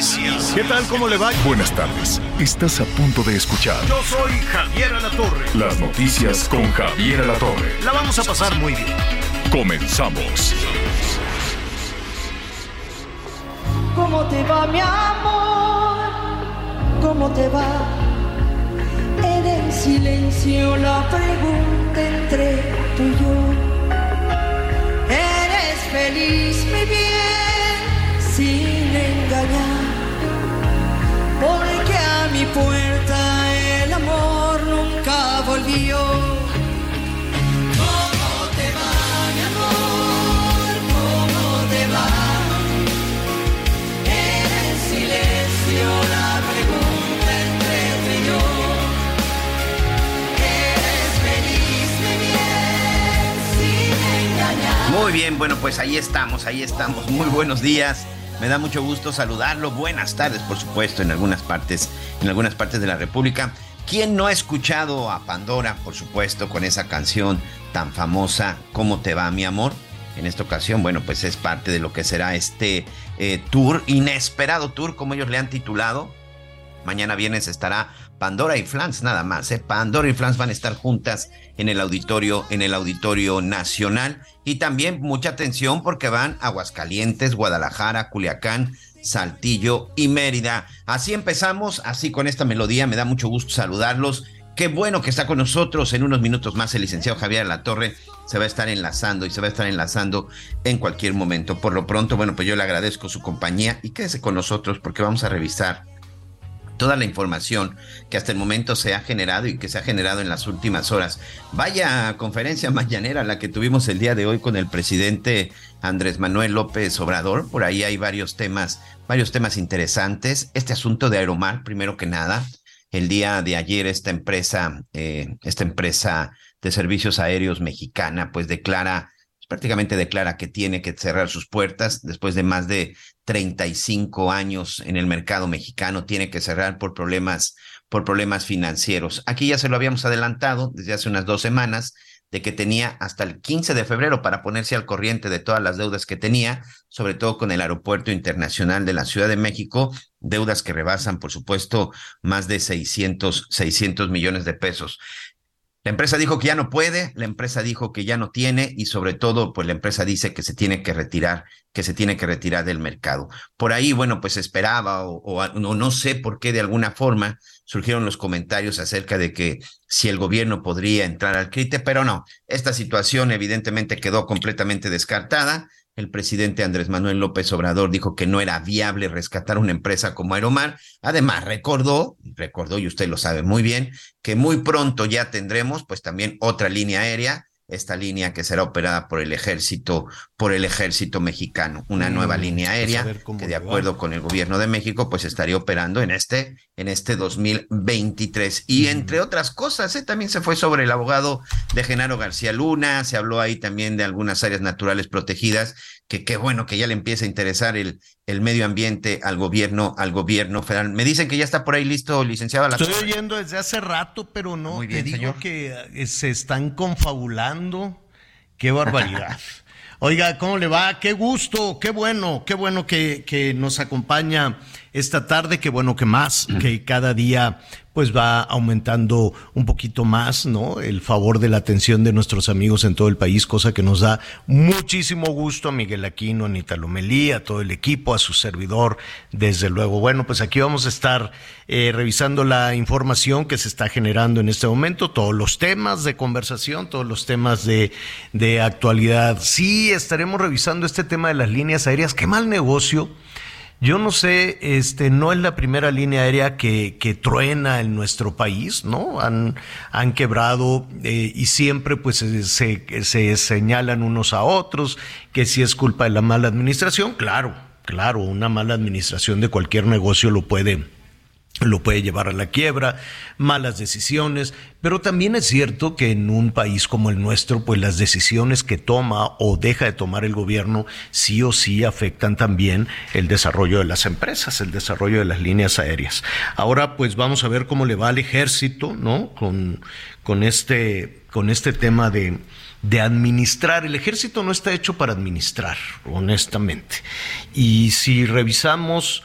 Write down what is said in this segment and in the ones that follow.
Noticias. ¿Qué tal? ¿Cómo le va? Buenas tardes. Estás a punto de escuchar Yo soy Javier Alatorre. las noticias con Javier Alatorre. La vamos a pasar muy bien. Comenzamos. ¿Cómo te va mi amor? ¿Cómo te va? En el silencio la pregunta entre tú y yo. ¿Eres feliz, mi bien, sin el amor nunca volvió. ¿Cómo te va, mi amor? ¿Cómo te va? En el silencio la pregunta entre tú y yo. ¿Eres feliz, mi bien, sin engañar? Muy bien, bueno, pues ahí estamos, ahí estamos. Muy buenos días. Me da mucho gusto saludarlo. Buenas tardes, por supuesto, en algunas partes, en algunas partes de la República. ¿Quién no ha escuchado a Pandora, por supuesto, con esa canción tan famosa, ¿Cómo te va, mi amor? En esta ocasión, bueno, pues es parte de lo que será este eh, tour, inesperado tour, como ellos le han titulado. Mañana viernes estará Pandora y Flans nada más. ¿eh? Pandora y Flans van a estar juntas en el auditorio, en el auditorio nacional. Y también mucha atención porque van Aguascalientes, Guadalajara, Culiacán, Saltillo y Mérida. Así empezamos, así con esta melodía. Me da mucho gusto saludarlos. Qué bueno que está con nosotros en unos minutos más el licenciado Javier La Torre. Se va a estar enlazando y se va a estar enlazando en cualquier momento. Por lo pronto, bueno, pues yo le agradezco su compañía y quédese con nosotros porque vamos a revisar toda la información que hasta el momento se ha generado y que se ha generado en las últimas horas. Vaya conferencia mañanera la que tuvimos el día de hoy con el presidente Andrés Manuel López Obrador. Por ahí hay varios temas, varios temas interesantes. Este asunto de Aeromar, primero que nada, el día de ayer esta empresa, eh, esta empresa de servicios aéreos mexicana, pues declara prácticamente declara que tiene que cerrar sus puertas después de más de 35 años en el mercado mexicano, tiene que cerrar por problemas, por problemas financieros. Aquí ya se lo habíamos adelantado desde hace unas dos semanas de que tenía hasta el 15 de febrero para ponerse al corriente de todas las deudas que tenía, sobre todo con el Aeropuerto Internacional de la Ciudad de México, deudas que rebasan, por supuesto, más de 600, 600 millones de pesos. La empresa dijo que ya no puede, la empresa dijo que ya no tiene y sobre todo, pues la empresa dice que se tiene que retirar, que se tiene que retirar del mercado. Por ahí, bueno, pues esperaba o, no sé por qué de alguna forma surgieron los comentarios acerca de que si el gobierno podría entrar al crite, pero no, esta situación evidentemente quedó completamente descartada. El presidente Andrés Manuel López Obrador dijo que no era viable rescatar una empresa como Aeromar. Además, recordó, recordó, y usted lo sabe muy bien, que muy pronto ya tendremos pues también otra línea aérea, esta línea que será operada por el ejército, por el ejército mexicano, una Mm, nueva línea pues a aérea que de va. acuerdo con el gobierno de México, pues estaría operando en este, en este 2023. Y entre otras cosas, ¿eh? también se fue sobre el abogado de Genaro García Luna, se habló ahí también de algunas áreas naturales protegidas, que qué bueno que ya le empieza a interesar el, el medio ambiente al gobierno, al gobierno federal. Me dicen que ya está por ahí listo, licenciado. La Estoy oyendo desde hace rato, pero no, Muy bien, te digo señor. que eh, se están confabulando. Qué barbaridad. Oiga, ¿cómo le va? Qué gusto, qué bueno, qué bueno que, que nos acompaña esta tarde, qué bueno que más, que cada día pues va aumentando un poquito más, ¿no? El favor de la atención de nuestros amigos en todo el país, cosa que nos da muchísimo gusto a Miguel Aquino, a Anita Lomelí, a todo el equipo, a su servidor, desde luego. Bueno, pues aquí vamos a estar eh, revisando la información que se está generando en este momento, todos los temas de conversación, todos los temas de, de actualidad. Sí, estaremos revisando este tema de las líneas aéreas. Qué mal negocio Yo no sé, este, no es la primera línea aérea que, que truena en nuestro país, ¿no? Han, han quebrado eh, y siempre pues se, se, señalan unos a otros que si es culpa de la mala administración, claro, claro, una mala administración de cualquier negocio lo puede lo puede llevar a la quiebra, malas decisiones, pero también es cierto que en un país como el nuestro, pues las decisiones que toma o deja de tomar el gobierno sí o sí afectan también el desarrollo de las empresas, el desarrollo de las líneas aéreas. Ahora pues vamos a ver cómo le va al ejército, ¿no? Con, con este, con este tema de, de administrar. El ejército no está hecho para administrar, honestamente. Y si revisamos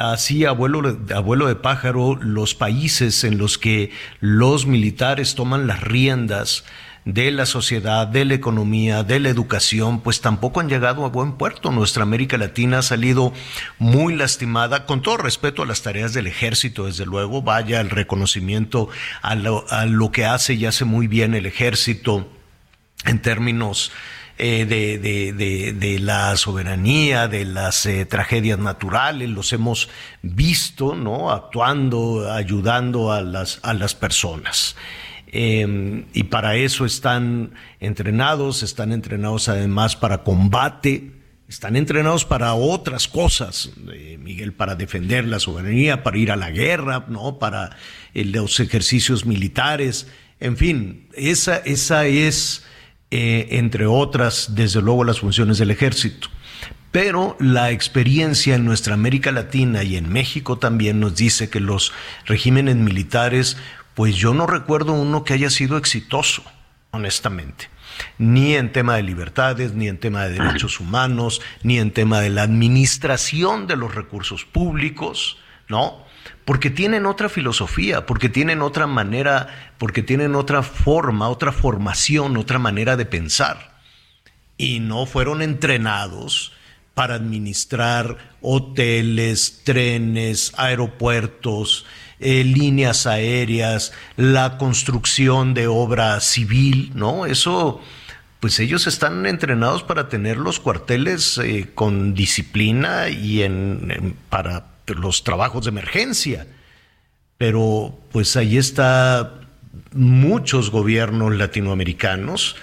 así abuelo, abuelo de pájaro los países en los que los militares toman las riendas de la sociedad, de la economía, de la educación, pues tampoco han llegado a buen puerto. Nuestra América Latina ha salido muy lastimada, con todo respeto a las tareas del ejército, desde luego, vaya el reconocimiento a lo, a lo que hace y hace muy bien el ejército en términos eh, de, de, de, la soberanía, de las eh, tragedias naturales, los hemos visto, ¿no? Actuando, ayudando a las, a las personas. Em, y para eso están entrenados, están entrenados además para combate, están entrenados para otras cosas, eh, Miguel, para defender la soberanía, para ir a la guerra, ¿no? Para los ejercicios militares, en fin, esa, esa es eh, entre otras, desde luego, las funciones del ejército. Pero la experiencia en nuestra América Latina y en México también nos dice que los regímenes militares, pues yo no recuerdo uno que haya sido exitoso, honestamente ni en tema de libertades, ni en tema de derechos humanos, ni en tema de la administración de los recursos públicos, ¿no? Porque tienen otra filosofía, porque tienen otra manera, porque tienen otra forma, otra formación, otra manera de pensar. Y no fueron entrenados para administrar hoteles, trenes, aeropuertos, eh, líneas aéreas, la construcción de obra civil, ¿no? Eso, pues ellos están entrenados para tener los cuarteles eh, con disciplina y en, para los trabajos de emergencia. Pero pues ahí está muchos gobiernos latinoamericanos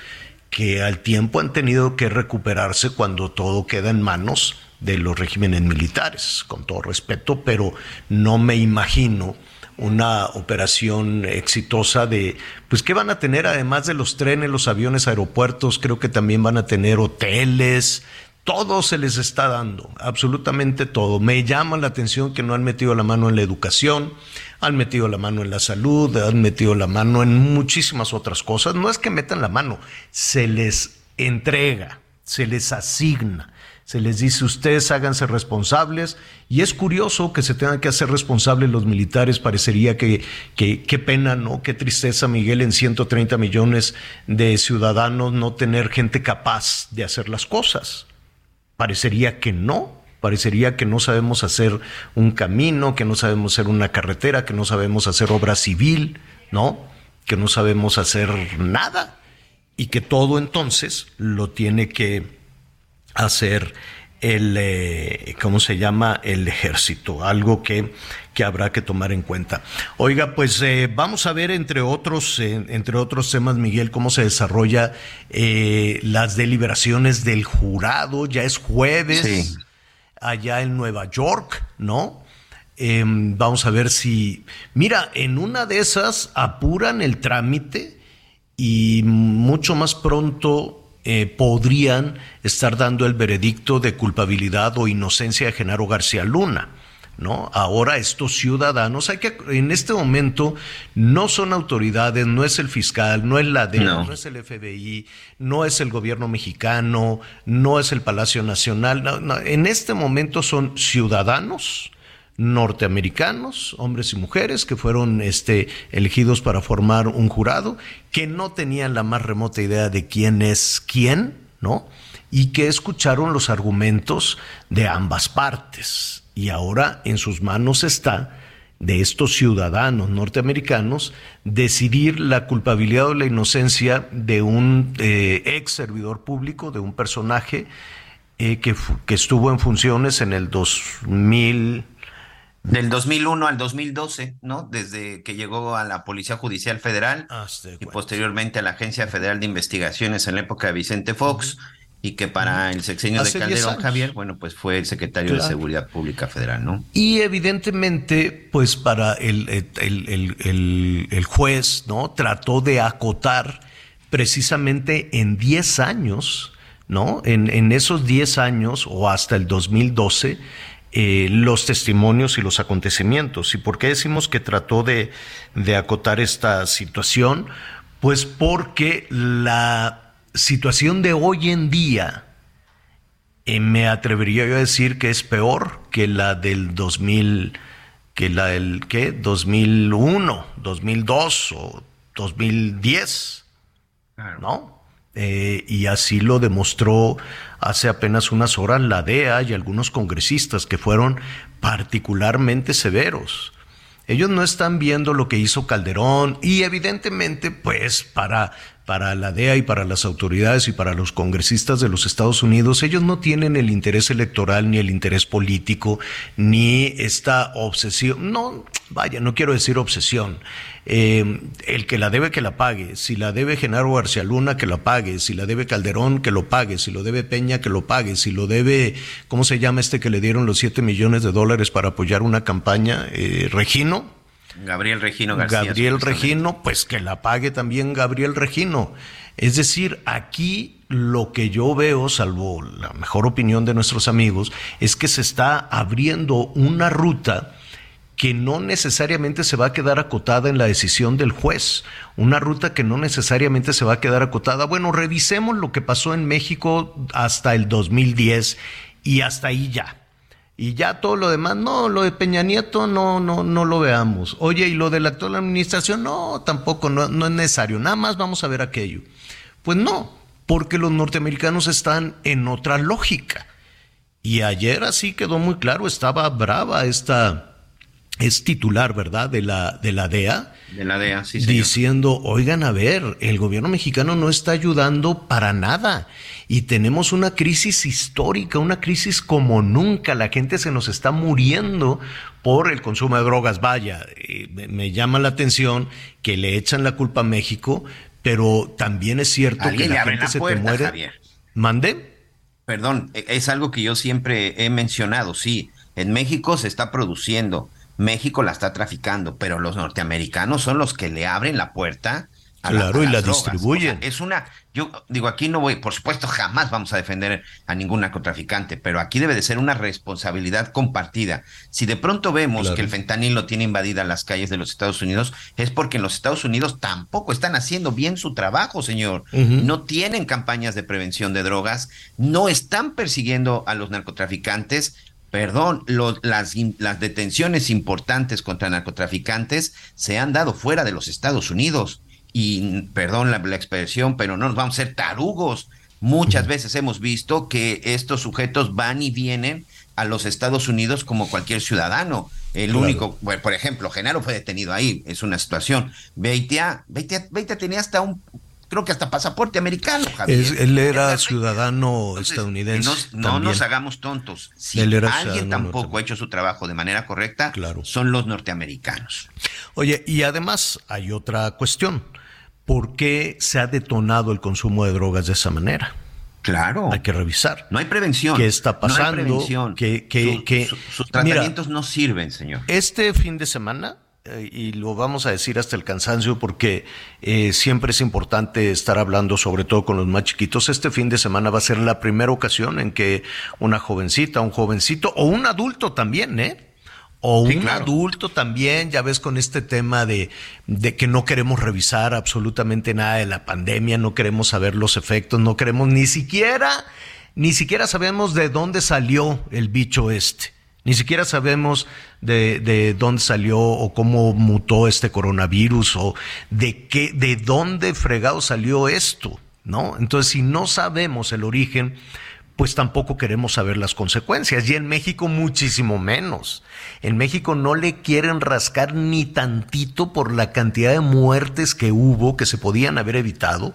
que al tiempo han tenido que recuperarse cuando todo queda en manos de los regímenes militares, con todo respeto, pero no me imagino una operación exitosa de, pues, ¿qué van a tener además de los trenes, los aviones, aeropuertos? Creo que también van a tener hoteles, todo se les está dando, absolutamente todo. Me llama la atención que no han metido la mano en la educación, han metido la mano en la salud, han metido la mano en muchísimas otras cosas. No es que metan la mano, se les entrega, se les asigna, se les dice ustedes háganse responsables y es curioso que se tengan que hacer responsables los militares, parecería que qué pena, ¿no? Qué tristeza, Miguel, en 130 millones de ciudadanos no tener gente capaz de hacer las cosas. Parecería que no, parecería que no sabemos hacer un camino, que no sabemos hacer una carretera, que no sabemos hacer obra civil, ¿no? Que no sabemos hacer nada y que todo entonces lo tiene que hacer el, eh, ¿cómo se llama? El ejército, algo que, que habrá que tomar en cuenta. Oiga, pues eh, vamos a ver, entre otros, eh, entre otros temas, Miguel, cómo se desarrolla las deliberaciones del jurado. Ya es jueves, allá en Nueva York, ¿no? Em, vamos a ver si, mira, en una de esas apuran el trámite y mucho más pronto eh, podrían estar dando el veredicto de culpabilidad o inocencia de Genaro García Luna. ¿No? Ahora estos ciudadanos, hay que, en este momento no son autoridades, no es el fiscal, no es la DEA, no. es el FBI, no es el gobierno mexicano, no es el Palacio Nacional, en este momento son ciudadanos norteamericanos, hombres y mujeres, que fueron este, elegidos para formar un jurado, que no tenían la más remota idea de quién es quién, ¿no? Y que escucharon los argumentos de ambas partes. Y ahora en sus manos está de estos ciudadanos norteamericanos decidir la culpabilidad o la inocencia de un eh, ex servidor público, de un personaje eh, que, que estuvo en funciones en el 2000 del 2001 al 2012, ¿no? Desde que llegó a la Policía Judicial Federal Ah, y posteriormente a la Agencia Federal de Investigaciones en la época de Vicente Fox y que para el sexenio Hace de 10 Calderón. Javier, bueno, pues fue el secretario de. Seguridad Pública Federal, ¿no? Y evidentemente, pues para el, el, el- el- el juez, ¿no? Trató de acotar precisamente en 10 años, ¿no? En, en esos 10 años o hasta el 2012, eh, los testimonios y los acontecimientos. ¿Y por qué decimos que trató de, de acotar esta situación? Pues porque la situación de hoy en día, eh, me atrevería yo a decir que es peor que la del 2000, que la del ¿qué? 2001, 2002 o 2010, ¿no? Eh, y así lo demostró hace apenas unas horas la DEA y algunos congresistas que fueron particularmente severos. Ellos no están viendo lo que hizo Calderón y evidentemente pues para, para la DEA y para las autoridades y para los congresistas de los Estados Unidos, ellos no tienen el interés electoral ni el interés político ni esta obsesión. No, vaya, no quiero decir obsesión. Eh, el que la debe que la pague, si la debe Genaro García Luna que la pague, si la debe Calderón que lo pague, si lo debe Peña que lo pague, si lo debe, ¿cómo se llama este que le dieron los 7 millones de dólares para apoyar una campaña? Eh, Regino. Gabriel Regino García. Gabriel. Regino, pues que la pague también Gabriel Regino. Es decir, aquí lo que yo veo, salvo la mejor opinión de nuestros amigos, es que se está abriendo una ruta que no necesariamente se va a quedar acotada en la decisión del juez, una ruta que no necesariamente se va a quedar acotada. Bueno, revisemos lo que pasó en México hasta el 2010 y hasta ahí ya. Y ya todo lo demás, no, lo de Peña Nieto no, no, no lo veamos. Oye, y lo de la actual administración, no, tampoco, no, no es necesario. Nada más vamos a ver aquello. Pues no, porque los norteamericanos están en otra lógica. Y ayer así quedó muy claro, estaba brava esta, es titular, ¿verdad? De la, de la DEA De la DEA, sí, señor. diciendo, oigan, a ver, el gobierno mexicano no está ayudando para nada y tenemos una crisis histórica, una crisis como nunca, la gente se nos está muriendo por el consumo de drogas. Vaya, eh, me, llama la atención que le echan la culpa a México, pero también es cierto que la gente la se te muere. Javier. ¿Mande? Perdón, e- es algo que yo siempre he mencionado, sí. En México se está produciendo, México la está traficando, pero los norteamericanos son los que le abren la puerta a la- Claro, a y la distribuyen. O sea, es una, yo digo, aquí no voy, por supuesto, jamás vamos a defender a ningún narcotraficante, pero aquí debe de ser una responsabilidad compartida. Si de pronto vemos Claro. que el fentanilo tiene invadidas las calles de los Estados Unidos, es porque en los Estados Unidos tampoco están haciendo bien su trabajo, señor. No tienen campañas de prevención de drogas, no están persiguiendo a los narcotraficantes. Perdón, las, detenciones importantes contra narcotraficantes se han dado fuera de los Estados Unidos. Y perdón la, la expresión, pero no nos vamos a ser tarugos. Muchas veces hemos visto que estos sujetos van y vienen a los Estados Unidos como cualquier ciudadano. El Claro. único, bueno, por ejemplo, Genaro fue detenido ahí, es una situación. Beitia, Beitia, Beitia tenía hasta un, creo que hasta pasaporte americano, Javier. Es- él era Entonces, ciudadano estadounidense. No, no nos hagamos tontos. Si Él era alguien tampoco ha hecho su trabajo de manera correcta, Claro. son los norteamericanos. Oye, y además hay otra cuestión. ¿Por qué se ha detonado el consumo de drogas de esa manera? Claro. Hay que revisar. No hay prevención. ¿Qué está No pasando? hay prevención. ¿Qué- qué- Su- qué- su- sus Mira, tratamientos no sirven, señor. Este fin de semana, y lo vamos a decir hasta el cansancio porque eh, siempre es importante estar hablando, sobre todo con los más chiquitos, este fin de semana va a ser la primera ocasión en que una jovencita, un jovencito o un adulto también, ¿eh? O Sí, un claro. adulto también, ya ves con este tema de, de que no queremos revisar absolutamente nada de la pandemia, no queremos saber los efectos, no queremos ni siquiera, ni siquiera sabemos de dónde salió el bicho este. Ni siquiera sabemos de, de dónde salió o cómo mutó este coronavirus o de qué, de dónde fregado salió esto, ¿no? Entonces, si no sabemos el origen, pues tampoco queremos saber las consecuencias. Y en México muchísimo menos. En México no le quieren rascar ni tantito por la cantidad de muertes que hubo, que se podían haber evitado,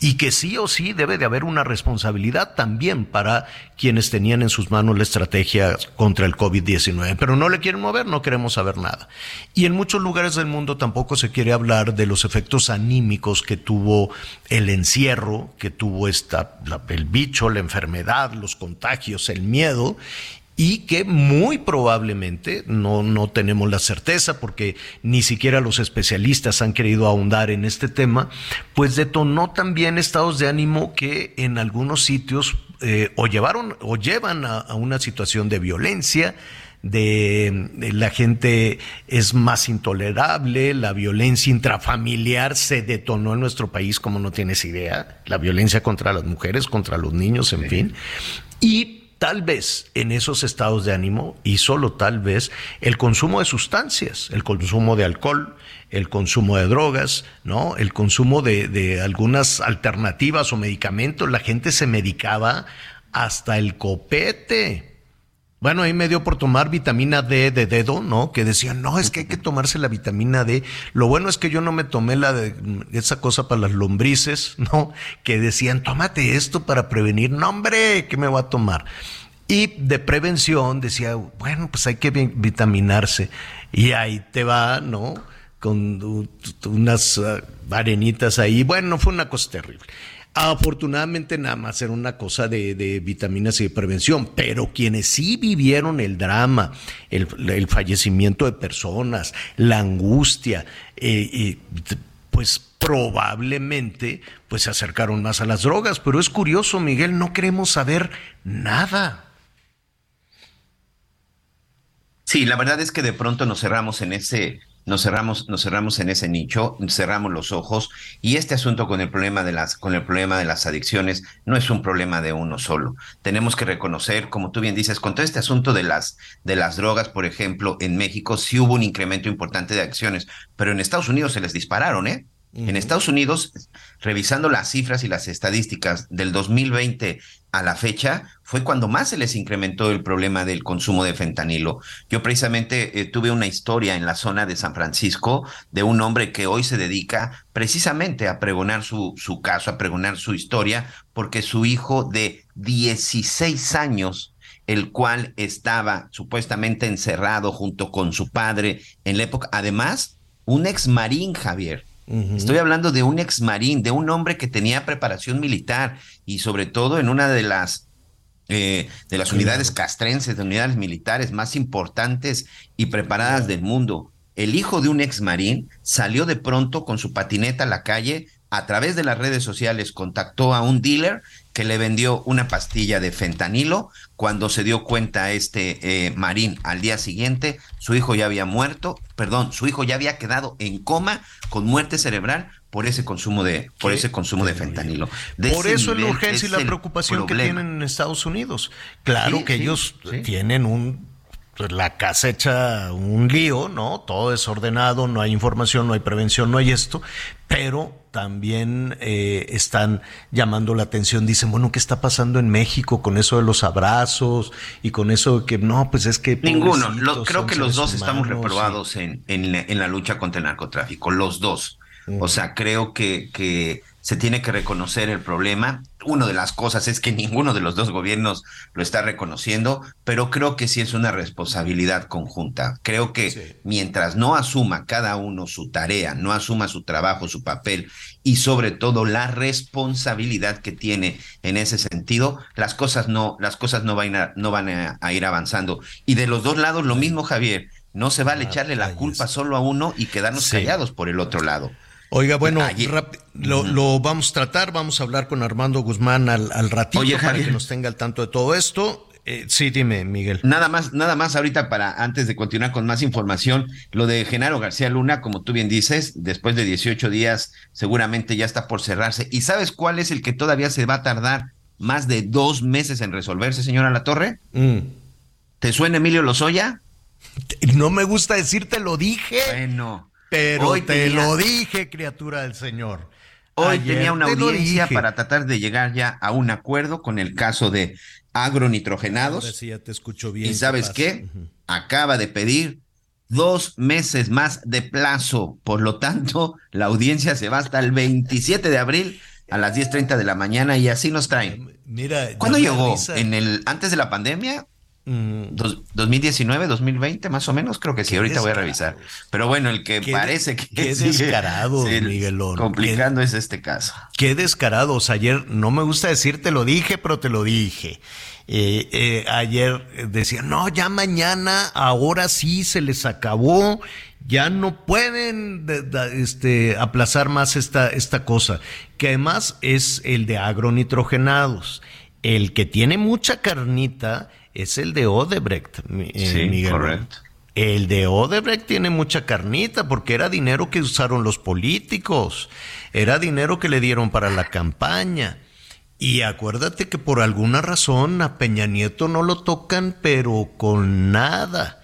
y que sí o sí debe de haber una responsabilidad también para quienes tenían en sus manos la estrategia contra el COVID-19. Pero no le quieren mover, no queremos saber nada. Y en muchos lugares del mundo tampoco se quiere hablar de los efectos anímicos que tuvo el encierro, que tuvo esta, el bicho, la enfermedad, los contagios, el miedo, y que muy probablemente, no, no tenemos la certeza porque ni siquiera los especialistas han querido ahondar en este tema, pues detonó también estados de ánimo que en algunos sitios eh, o llevaron o llevan a, una situación de violencia, de, la gente es más intolerable, la violencia intrafamiliar se detonó en nuestro país como no tienes idea, la violencia contra las mujeres, contra los niños, en fin. Y tal vez en esos estados de ánimo, y solo tal vez, el consumo de sustancias, el consumo de alcohol, el consumo de drogas, ¿no? El consumo de, de algunas alternativas o medicamentos. La gente se medicaba hasta el copete. Bueno, ahí me dio por tomar vitamina D de dedo, ¿no? Que decían, no, es que hay que tomarse la vitamina D. Lo bueno es que yo no me tomé la de esa cosa para las lombrices, ¿no? Que decían, tómate esto para prevenir. No, hombre, ¿qué me voy a tomar? Y de prevención decía, bueno, pues hay que vitaminarse. Y ahí te va, ¿no? Con unas ah, arenitas ahí. Bueno, fue una cosa terrible. Afortunadamente nada más era una cosa de, vitaminas y de prevención, pero quienes sí vivieron el drama, el, fallecimiento de personas, la angustia, eh, pues probablemente pues se acercaron más a las drogas. Pero es curioso, Miguel, no queremos saber nada. Sí, la verdad es que de pronto nos cerramos en ese nos cerramos, nos cerramos en ese nicho, cerramos los ojos y este asunto con el problema de las, con el problema de las adicciones no es un problema de uno solo. Tenemos que reconocer, como tú bien dices, con todo este asunto de las, de las drogas, por ejemplo, en México sí hubo un incremento importante de acciones, pero en Estados Unidos se les dispararon, ¿eh? En Estados Unidos, revisando las cifras y las estadísticas del 2020 a la fecha, fue cuando más se les incrementó el problema del consumo de fentanilo. Yo precisamente eh, tuve una historia en la zona de San Francisco de un hombre que hoy se dedica precisamente a pregonar su, su caso, a pregonar su historia, porque su hijo de 16 años el cual estaba supuestamente encerrado junto con su padre en la época, además, un ex marín, Javier, Estoy hablando de un ex marín, de un hombre que tenía preparación militar y sobre todo en una de las eh, de las unidades castrenses, de unidades militares más importantes y preparadas del mundo. El hijo de un ex marín salió de pronto con su patineta a la calle, a través de las redes sociales contactó a un dealer que le vendió una pastilla de fentanilo. Cuando se dio cuenta este eh, marín al día siguiente, su hijo ya había muerto, perdón, su hijo ya había quedado en coma con muerte cerebral por ese consumo de por ese consumo de fentanilo. por eso la urgencia y la preocupación que tienen en Estados Unidos. Claro que ellos tienen un pues, la casa hecha un lío, ¿no? Todo desordenado, no hay información, no hay prevención, no hay esto, pero también eh, están llamando la atención, dicen, bueno, ¿qué está pasando en México con eso de los abrazos y con eso de que no, pues es que... Ninguno, creo que los dos estamos reprobados en, en, la lucha contra el narcotráfico, los dos. O sea, creo que, que se tiene que reconocer el problema. Una de las cosas es que ninguno de los dos gobiernos lo está reconociendo, pero creo que sí es una responsabilidad conjunta. Creo que mientras no asuma cada uno su tarea, no asuma su trabajo, su papel y sobre todo la responsabilidad que tiene en ese sentido, las cosas no, las cosas no van a, no van a, ir avanzando. Y de los dos lados lo mismo, Javier. No se vale echarle la culpa solo a uno y quedarnos callados por el otro lado. Oiga, bueno, lo, vamos a tratar, vamos a hablar con Armando Guzmán al, al ratito para que nos tenga al tanto de todo esto. Eh, sí, dime, Miguel. Nada más, nada más ahorita para antes de continuar con más información, lo de Genaro García Luna, como tú bien dices, después de 18 días seguramente ya está por cerrarse. ¿Y sabes cuál es el que todavía se va a tardar más de dos meses en resolverse, señora La Torre? Mm. ¿Te suena Emilio Lozoya? No me gusta decirte, lo dije. Bueno. Pero te lo dije, criatura del Señor. hoy tenía una audiencia para tratar de llegar ya a un acuerdo con el caso de agronitrogenados. ya te escucho bien. ¿Y sabes qué? Acaba de pedir dos meses más de plazo. Por lo tanto, la audiencia se va hasta el 27 de abril a las 10.30 de la mañana y así nos traen. Mira, ¿cuándo llegó? ¿En el antes de la pandemia? 2019, mm. 2020, más o menos, creo que sí. Ahorita voy a revisar. Pero bueno, el que parece que qué descarado, Miguelón. Complicando es este caso. Qué descarados. Ayer no me gusta decir te lo dije, pero te lo dije. Eh, eh, ayer decía, no, ya mañana, ahora sí se les acabó, ya no pueden este, aplazar más esta, esta cosa, que además es el de agronitrogenados. El que tiene mucha carnita es el de Odebrecht, eh, sí, Correcto. El de Odebrecht tiene mucha carnita porque era dinero que usaron los políticos, era dinero que le dieron para la campaña. Y acuérdate que por alguna razón a Peña Nieto no lo tocan, pero con nada.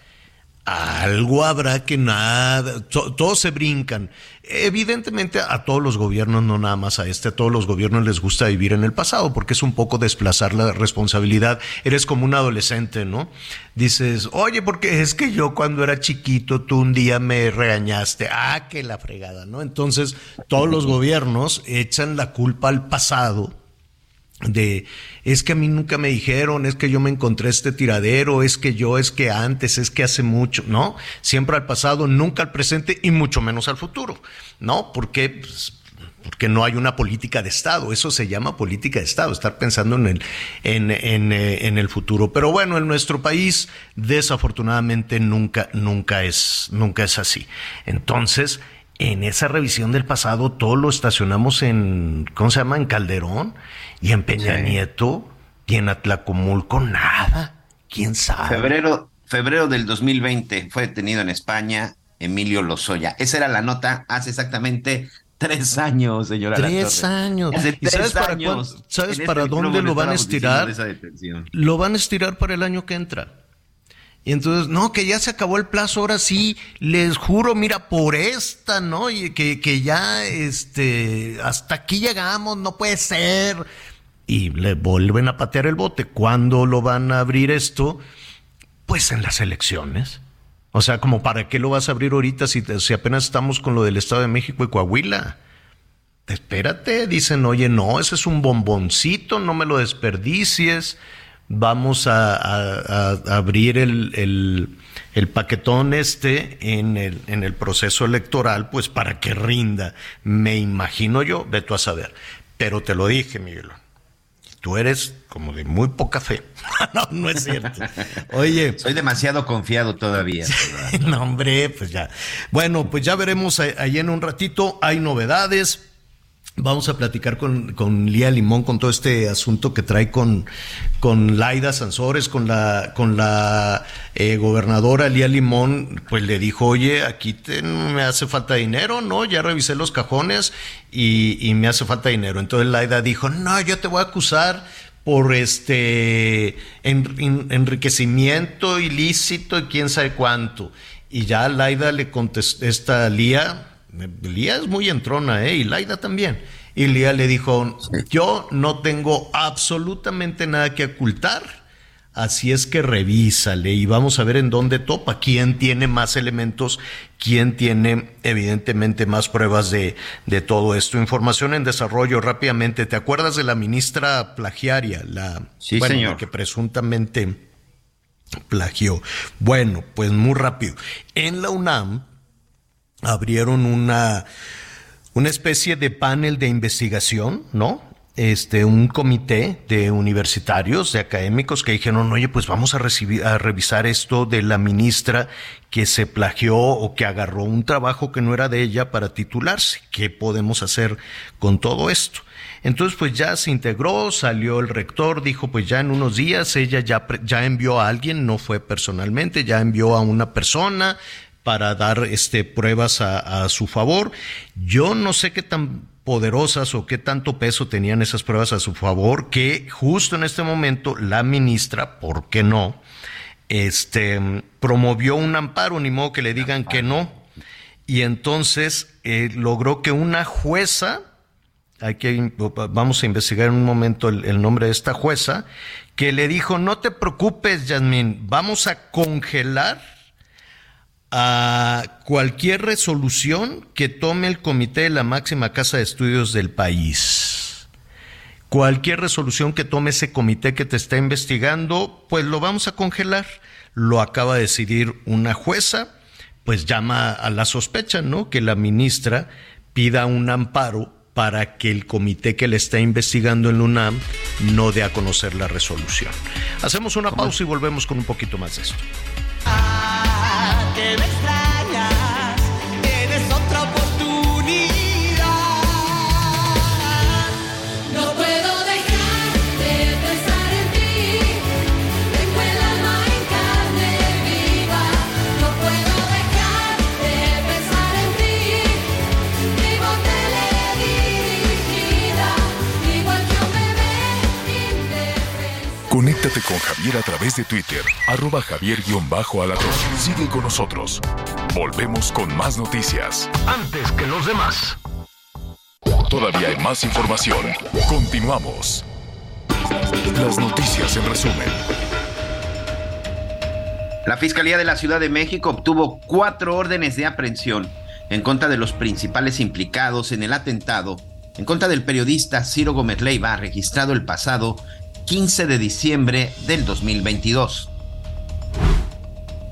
Algo habrá que nada, todos se brincan. Evidentemente a todos los gobiernos, no nada más a este, a todos los gobiernos les gusta vivir en el pasado porque es un poco desplazar la responsabilidad. Eres como un adolescente, ¿no? Dices, oye, porque es que yo cuando era chiquito tú un día me regañaste. Ah, que la fregada, ¿no? Entonces todos los gobiernos echan la culpa al pasado de es que a mí nunca me dijeron, es que yo me encontré este tiradero, es que yo, es que antes, es que hace mucho, ¿no? Siempre al pasado, nunca al presente y mucho menos al futuro, ¿no? Porque, pues, porque no hay una política de Estado, eso se llama política de Estado, estar pensando en el, en, en, eh, en el futuro. Pero bueno, en nuestro país, desafortunadamente, nunca, nunca es, nunca es así. Entonces, en esa revisión del pasado todo lo estacionamos en, ¿cómo se llama? En Calderón y en Peña Nieto y en Atlacomulco nada. ¿Quién sabe? Febrero, febrero del 2020 fue detenido en España Emilio Lozoya. Esa era la nota hace exactamente tres años, señora. Tres años. ¿Y sabes para, ¿sabes para este dónde lo van a estirar? Lo van a estirar para el año que entra. Y entonces, no, que ya se acabó el plazo, ahora sí, les juro, mira, por esta, ¿no? Y que, que ya, este, hasta aquí llegamos, no puede ser. Y le vuelven a patear el bote. ¿Cuándo lo van a abrir esto? Pues en las elecciones. O sea, como para qué lo vas a abrir ahorita si, apenas estamos con lo del Estado de México y Coahuila. Espérate, dicen, oye, no, ese es un bomboncito, no me lo desperdicies vamos a, abrir el, paquetón este en el, proceso electoral, pues para que rinda. Me imagino yo, de tú a saber. Pero te lo dije, Miguel. Tú eres como de muy poca fe. no, no es cierto. Oye. Soy demasiado confiado todavía. no, hombre, pues ya. Bueno, pues ya veremos ahí en un ratito. Hay novedades Vamos a platicar con, con, Lía Limón con todo este asunto que trae con, con Laida Sansores, con la, con la eh, gobernadora Lía Limón, pues le dijo, oye, aquí me hace falta dinero, ¿no? Ya revisé los cajones y, y me hace falta dinero. Entonces Laida dijo, no, yo te voy a acusar por este enriquecimiento ilícito y quién sabe cuánto. Y ya Laida le contestó, esta Lía, Lía es muy entrona, ¿eh? Y Laida también. Y Lía le dijo, yo no tengo absolutamente nada que ocultar, así es que revísale y vamos a ver en dónde topa, quién tiene más elementos, quién tiene evidentemente más pruebas de, de todo esto. Información en desarrollo rápidamente. ¿Te acuerdas de la ministra plagiaria? La, sí, señor. que presuntamente plagió. Bueno, pues muy rápido. En la UNAM abrieron una, una especie de panel de investigación, ¿no? Este, un comité de universitarios, de académicos que dijeron, oye, pues vamos a, recibir, a revisar esto de la ministra que se plagió o que agarró un trabajo que no era de ella para titularse. ¿Qué podemos hacer con todo esto? Entonces, pues ya se integró, salió el rector, dijo, pues ya en unos días ella ya, ya envió a alguien, no fue personalmente, ya envió a una persona, para dar este, pruebas a, su favor. Yo no sé qué tan poderosas o qué tanto peso tenían esas pruebas a su favor que justo en este momento la ministra, ¿por qué no? Este promovió un amparo, ni modo que le digan que no. Y entonces eh, logró que una jueza hay que, vamos a investigar en un momento el, nombre de esta jueza, que le dijo, no te preocupes, Yasmin, vamos a congelar a cualquier resolución que tome el comité de la máxima casa de estudios del país. Cualquier resolución que tome ese comité que te está investigando, pues lo vamos a congelar. Lo acaba de decidir una jueza, pues llama a la sospecha, ¿no? Que la ministra pida un amparo para que el comité que le está investigando en la UNAM no dé a conocer la resolución. Hacemos una pausa y volvemos con un poquito más de esto. Ah, que me extraña. Conéctate con Javier a través de Twitter, arroba javier-alatón. Sigue con nosotros. Volvemos con más noticias. Antes que los demás. Todavía hay más información. Continuamos. Las noticias en resumen. La Fiscalía de la Ciudad de México obtuvo cuatro órdenes de aprehensión en contra de los principales implicados en el atentado en contra del periodista Ciro Gómez Leiva, registrado el pasado 15 de diciembre del 2022.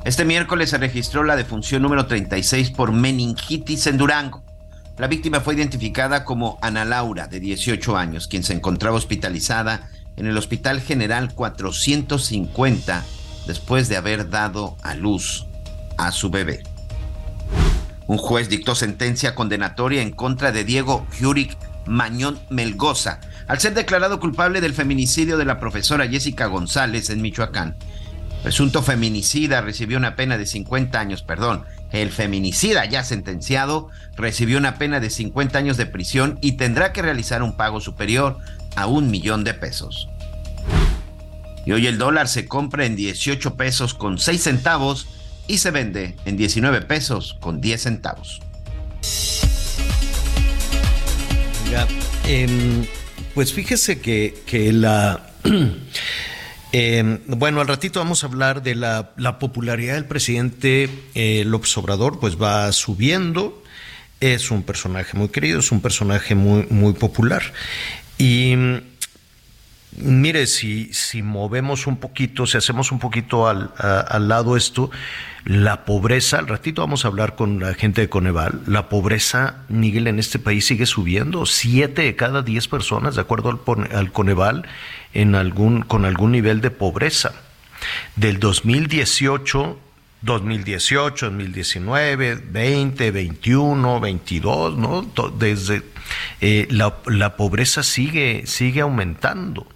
Este miércoles se registró la defunción número 36 por meningitis en Durango. La víctima fue identificada como Ana Laura, de 18 años, quien se encontraba hospitalizada en el Hospital General 450 después de haber dado a luz a su bebé. Un juez dictó sentencia condenatoria en contra de Diego Juric Mañón Melgoza, al ser declarado culpable del feminicidio de la profesora Jessica González en Michoacán. Presunto feminicida recibió una pena de 50 años, perdón. El feminicida ya sentenciado recibió una pena de 50 años de prisión y tendrá que realizar un pago superior a un millón de pesos. Y hoy el dólar se compra en 18 pesos con 6 centavos y se vende en 19 pesos con 10 centavos. Em, pues fíjese que, que la... Em, bueno, al ratito vamos a hablar de la, la popularidad del presidente eh, López Obrador, pues va subiendo. Es un personaje muy querido, es un personaje muy, muy popular. Y mire, si, si movemos un poquito, si hacemos un poquito al, al lado esto, la pobreza, al ratito vamos a hablar con la gente de Coneval, la pobreza, Miguel, en este país sigue subiendo. Siete de cada diez personas, de acuerdo al, Coneval, en algún, con algún nivel de pobreza. Del 2018 2018, 2019, 20, 21, 22, ¿no? Desde eh, la, la, pobreza sigue, sigue aumentando.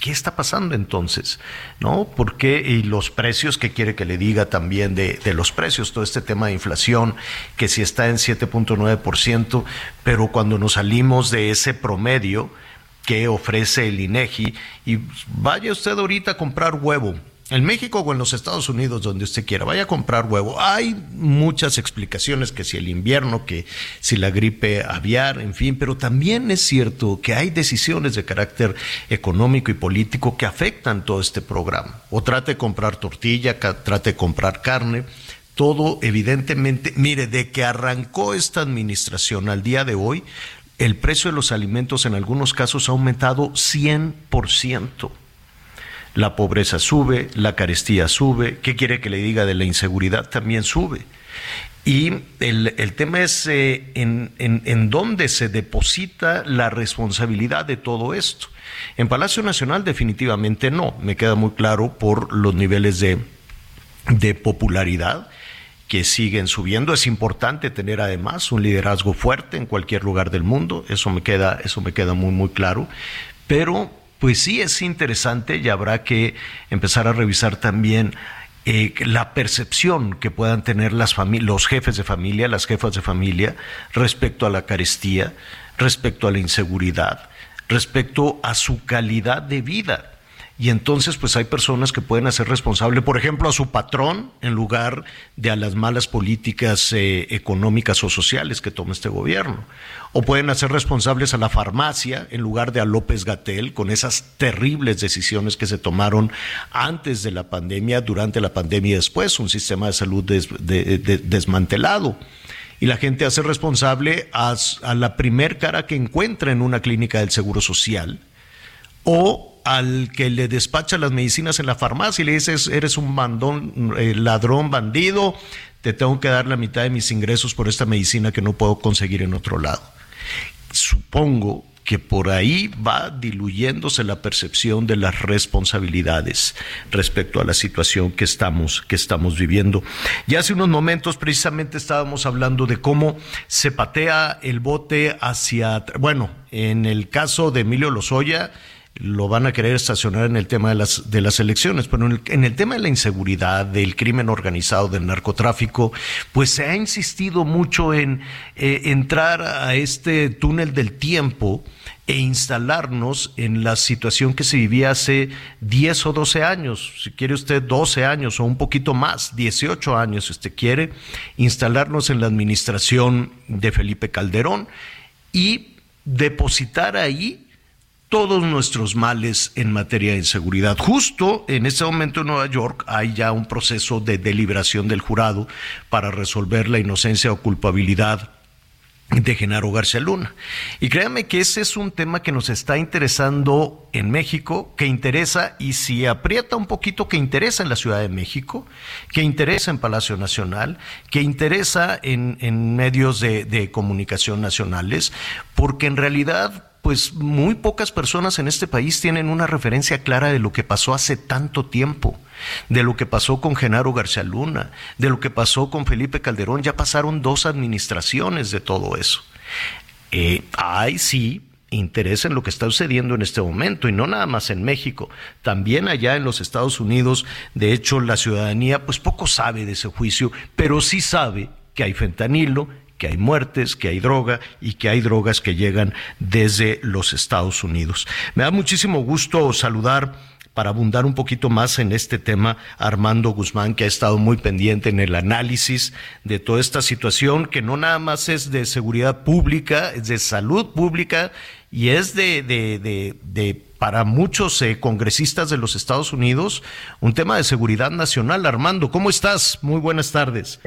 ¿Qué está pasando entonces? ¿No? ¿Por qué? Y los precios, ¿qué quiere que le diga también de, los precios? Todo este tema de inflación, que si está en 7.9%, pero cuando nos salimos de ese promedio que ofrece el INEGI, y vaya usted ahorita a comprar huevo, en México o en los Estados Unidos, donde usted quiera, vaya a comprar huevo. Hay muchas explicaciones, que si el invierno, que si la gripe aviar, en fin, pero también es cierto que hay decisiones de carácter económico y político que afectan todo este programa. O trate de comprar tortilla, trate de comprar carne. Todo evidentemente, mire, de que arrancó esta administración al día de hoy, el precio de los alimentos en algunos casos ha aumentado 100% la pobreza sube, la carestía sube, ¿qué quiere que le diga de la inseguridad? También sube. Y el, tema es eh, en, en, dónde se deposita la responsabilidad de todo esto. En Palacio Nacional definitivamente no, me queda muy claro por los niveles de, de popularidad que siguen subiendo. Es importante tener además un liderazgo fuerte en cualquier lugar del mundo, eso me queda, eso me queda muy, muy claro. Pero pues sí es interesante y habrá que empezar a revisar también eh, la percepción que puedan tener los jefes de familia, las jefas de familia, respecto a la carestía, respecto a la inseguridad, respecto a su calidad de vida. Y entonces pues hay personas que pueden hacer responsable, por ejemplo, a su patrón en lugar de a las malas políticas eh, económicas o sociales que toma este gobierno. O pueden hacer responsables a la farmacia en lugar de a López Gatel con esas terribles decisiones que se tomaron antes de la pandemia, durante la pandemia y después, un sistema de salud desmantelado y la gente hace responsable a, la primer cara que encuentra en una clínica del Seguro Social o al que le despacha las medicinas en la farmacia y le dices, eres un bandón, eh, ladrón, bandido, te tengo que dar la mitad de mis ingresos por esta medicina que no puedo conseguir en otro lado. Supongo que por ahí va diluyéndose la percepción de las responsabilidades respecto a la situación que estamos, que estamos viviendo. Ya hace unos momentos precisamente estábamos hablando de cómo se patea el bote hacia, bueno, en el caso de Emilio Lozoya, lo van a querer estacionar en el tema de las, de las elecciones, pero en el, tema de la inseguridad, del crimen organizado, del narcotráfico, pues se ha insistido mucho en eh, entrar a este túnel del tiempo e instalarnos en la situación que se vivía hace 10 o 12 años, si quiere usted 12 años o un poquito más, 18 años si usted quiere, instalarnos en la administración de Felipe Calderón y depositar ahí todos nuestros males en materia de inseguridad. Justo en este momento en Nueva York hay ya un proceso de deliberación del jurado para resolver la inocencia o culpabilidad de Genaro García Luna. Y créanme que ese es un tema que nos está interesando en México, que interesa, y si aprieta un poquito, que interesa en la Ciudad de México, que interesa en Palacio Nacional, que interesa en, medios de comunicación nacionales, porque en realidad pues muy pocas personas en este país tienen una referencia clara de lo que pasó hace tanto tiempo, de lo que pasó con Genaro García Luna, de lo que pasó con Felipe Calderón. Ya pasaron dos administraciones de todo eso. Eh, hay sí interés en lo que está sucediendo en este momento y no nada más en México, también allá en los Estados Unidos. De hecho, la ciudadanía pues poco sabe de ese juicio, pero sí sabe que hay fentanilo, que hay muertes, que hay droga y que hay drogas que llegan desde los Estados Unidos. Me da muchísimo gusto saludar para abundar un poquito más en este tema, Armando Guzmán, que ha estado muy pendiente en el análisis de toda esta situación, que no nada más es de seguridad pública, es de salud pública y es de, de, para muchos eh, congresistas de los Estados Unidos, un tema de seguridad nacional. Armando, ¿cómo estás? Muy buenas tardes.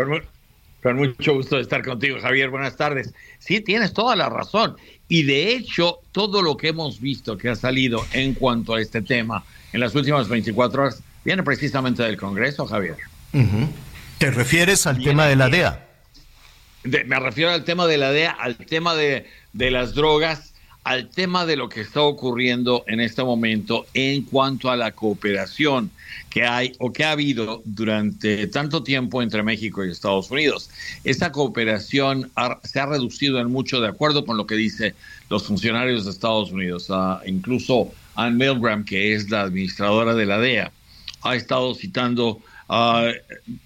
Con mucho gusto de estar contigo, Javier. Buenas tardes. Sí, tienes toda la razón. Y de hecho, todo lo que hemos visto que ha salido en cuanto a este tema en las últimas 24 horas viene precisamente del Congreso, Javier. ¿Te refieres al tema de la DEA? me refiero al tema de la DEA, al tema de, de las drogas, al tema de lo que está ocurriendo en este momento en cuanto a la cooperación que hay o que ha habido durante tanto tiempo entre México y Estados Unidos. Esta cooperación se ha reducido en mucho de acuerdo con lo que dicen los funcionarios de Estados Unidos. Uh, incluso Ann Milgram, que es la administradora de la DEA, ha estado citando uh,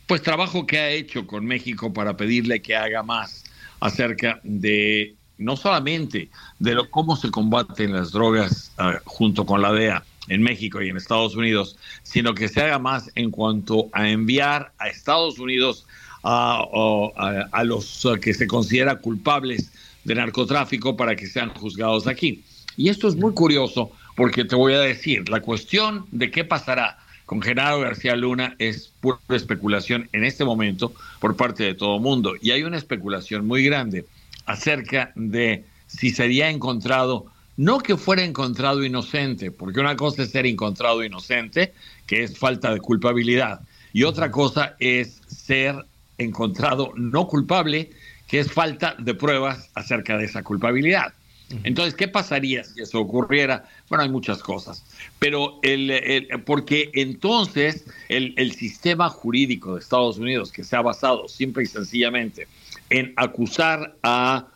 pues trabajo que ha hecho con México para pedirle que haga más acerca de no solamente de lo, cómo se combaten las drogas uh, junto con la DEA, en México y en Estados Unidos, sino que se haga más en cuanto a enviar a Estados Unidos a, a, los que se considera culpables de narcotráfico para que sean juzgados aquí. Y esto es muy curioso porque te voy a decir, la cuestión de qué pasará con Genaro García Luna es pura especulación en este momento por parte de todo el mundo. Y hay una especulación muy grande acerca de si sería encontrado no que fuera encontrado inocente, porque una cosa es ser encontrado inocente, que es falta de culpabilidad, y otra cosa es ser encontrado no culpable, que es falta de pruebas acerca de esa culpabilidad. Entonces, ¿qué pasaría si eso ocurriera? Bueno, hay muchas cosas, pero el, porque entonces el, el sistema jurídico de Estados Unidos, que se ha basado simple y sencillamente en acusar a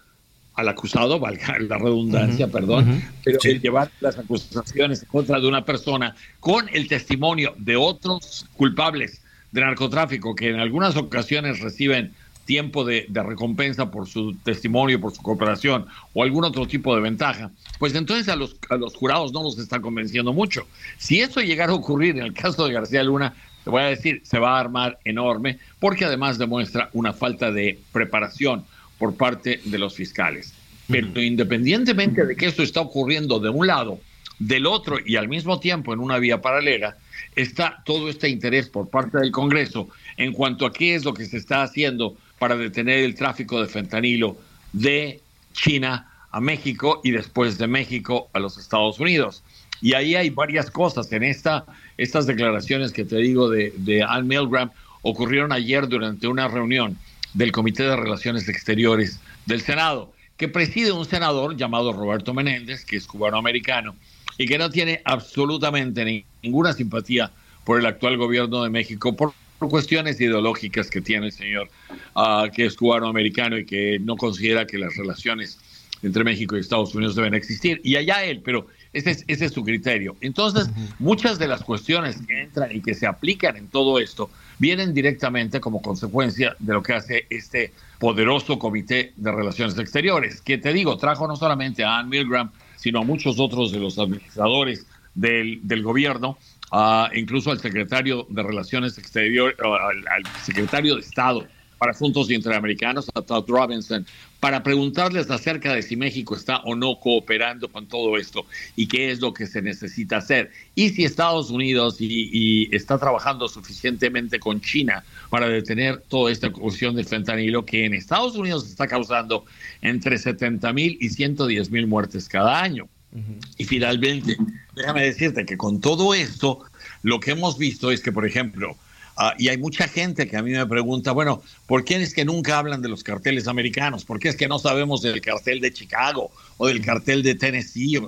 al acusado, valga la redundancia, perdón, pero el llevar las acusaciones en contra de una persona con el testimonio de otros culpables de narcotráfico que en algunas ocasiones reciben tiempo de, de, recompensa por su testimonio, por su cooperación o algún otro tipo de ventaja, pues entonces a los, a los jurados no los está convenciendo mucho. Si eso llegara a ocurrir en el caso de García Luna, te voy a decir, se va a armar enorme porque además demuestra una falta de preparación por parte de los fiscales. Pero independientemente de que esto está ocurriendo de un lado, del otro y al mismo tiempo en una vía paralela, está todo este interés por parte del Congreso en cuanto a qué es lo que se está haciendo para detener el tráfico de fentanilo de China a México y después de México a los Estados Unidos. Y ahí hay varias cosas. En esta, estas declaraciones que te digo de, de Ann Milgram ocurrieron ayer durante una reunión del Comité de Relaciones Exteriores del Senado, que preside un senador llamado Roberto Menéndez, que es cubano-americano, y que no tiene absolutamente ninguna simpatía por el actual gobierno de México, por, cuestiones ideológicas que tiene el señor, uh, que es cubano-americano y que no considera que las relaciones entre México y Estados Unidos deben existir. Y allá él, pero ese es, ese es su criterio. Entonces, muchas de las cuestiones que entran y que se aplican en todo esto vienen directamente como consecuencia de lo que hace este poderoso Comité de Relaciones Exteriores, que te digo, trajo no solamente a Ann Milgram, sino a muchos otros de los administradores del, del gobierno, uh, incluso al secretario de Relaciones Exteriores, uh, al, al, secretario de Estado para Asuntos Interamericanos, a Todd Robinson, para preguntarles acerca de si México está o no cooperando con todo esto y qué es lo que se necesita hacer. Y si Estados Unidos y, y está trabajando suficientemente con China para detener toda esta cuestión del fentanilo que en Estados Unidos está causando entre 70 mil y 110 mil muertes cada año. Uh -huh. Y finalmente, déjame decirte que con todo esto, lo que hemos visto es que, por ejemplo, Uh, y hay mucha gente que a mí me pregunta, bueno, ¿por qué es que nunca hablan de los carteles americanos? ¿Por qué es que no sabemos del cartel de Chicago o del cartel de Tennessee?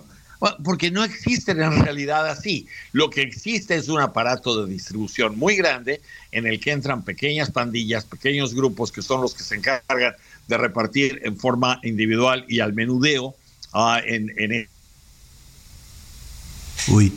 Porque no existen en realidad así. Lo que existe es un aparato de distribución muy grande en el que entran pequeñas pandillas, pequeños grupos que son los que se encargan de repartir en forma individual y al menudeo uh, en, en... Uy,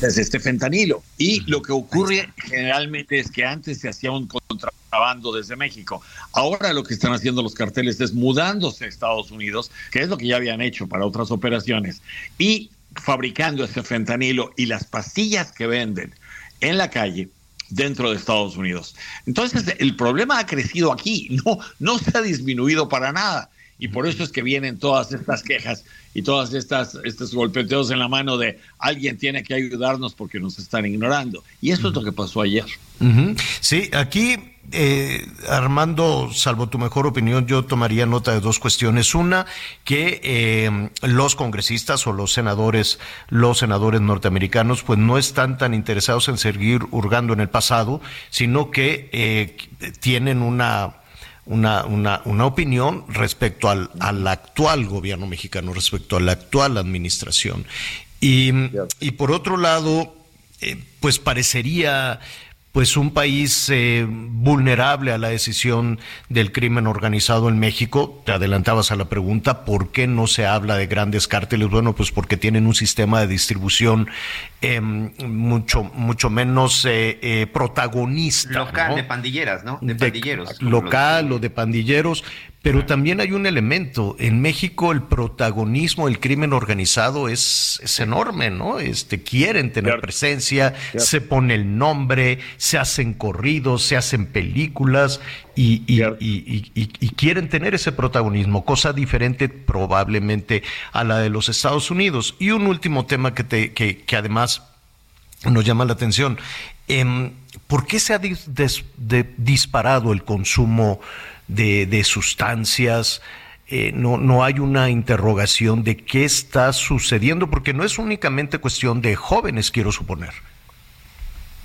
desde este fentanilo. Y lo que ocurre generalmente es que antes se hacía un contrabando desde México. Ahora lo que están haciendo los carteles es mudándose a Estados Unidos, que es lo que ya habían hecho para otras operaciones, y fabricando ese fentanilo y las pastillas que venden en la calle dentro de Estados Unidos. Entonces, el problema ha crecido aquí, no, no se ha disminuido para nada. Y por eso es que vienen todas estas quejas y todas estas estos golpeteos en la mano de alguien tiene que ayudarnos porque nos están ignorando. Y eso es lo que pasó ayer. Sí, aquí eh, Armando, salvo tu mejor opinión, yo tomaría nota de dos cuestiones. Una, que eh, los congresistas o los senadores, los senadores norteamericanos, pues no están tan interesados en seguir hurgando en el pasado, sino que eh, tienen una una, una, una opinión respecto al, al, actual gobierno mexicano, respecto a la actual administración. Y, y por otro lado, eh, pues parecería pues un país eh, vulnerable a la decisión del crimen organizado en México. Te adelantabas a la pregunta, ¿por qué no se habla de grandes cárteles? Bueno, pues porque tienen un sistema de distribución eh, mucho, mucho menos eh, eh protagonista. Local, ¿no? de pandilleras, ¿no? De, de pandilleros. Local o de pandilleros. Pero también hay un elemento. En México el protagonismo del crimen organizado es, es enorme, ¿no? Este, quieren tener claro. presencia, claro. se pone el nombre, se hacen corridos, se hacen películas y, y, claro. y, y, quieren tener ese protagonismo, cosa diferente probablemente a la de los Estados Unidos. Y un último tema que, te, que, que además nos llama la atención. Eh, ¿Por qué se ha dis, des, de, disparado el consumo de, de sustancias? Eh, no, no hay una interrogación de qué está sucediendo, porque no es únicamente cuestión de jóvenes, quiero suponer.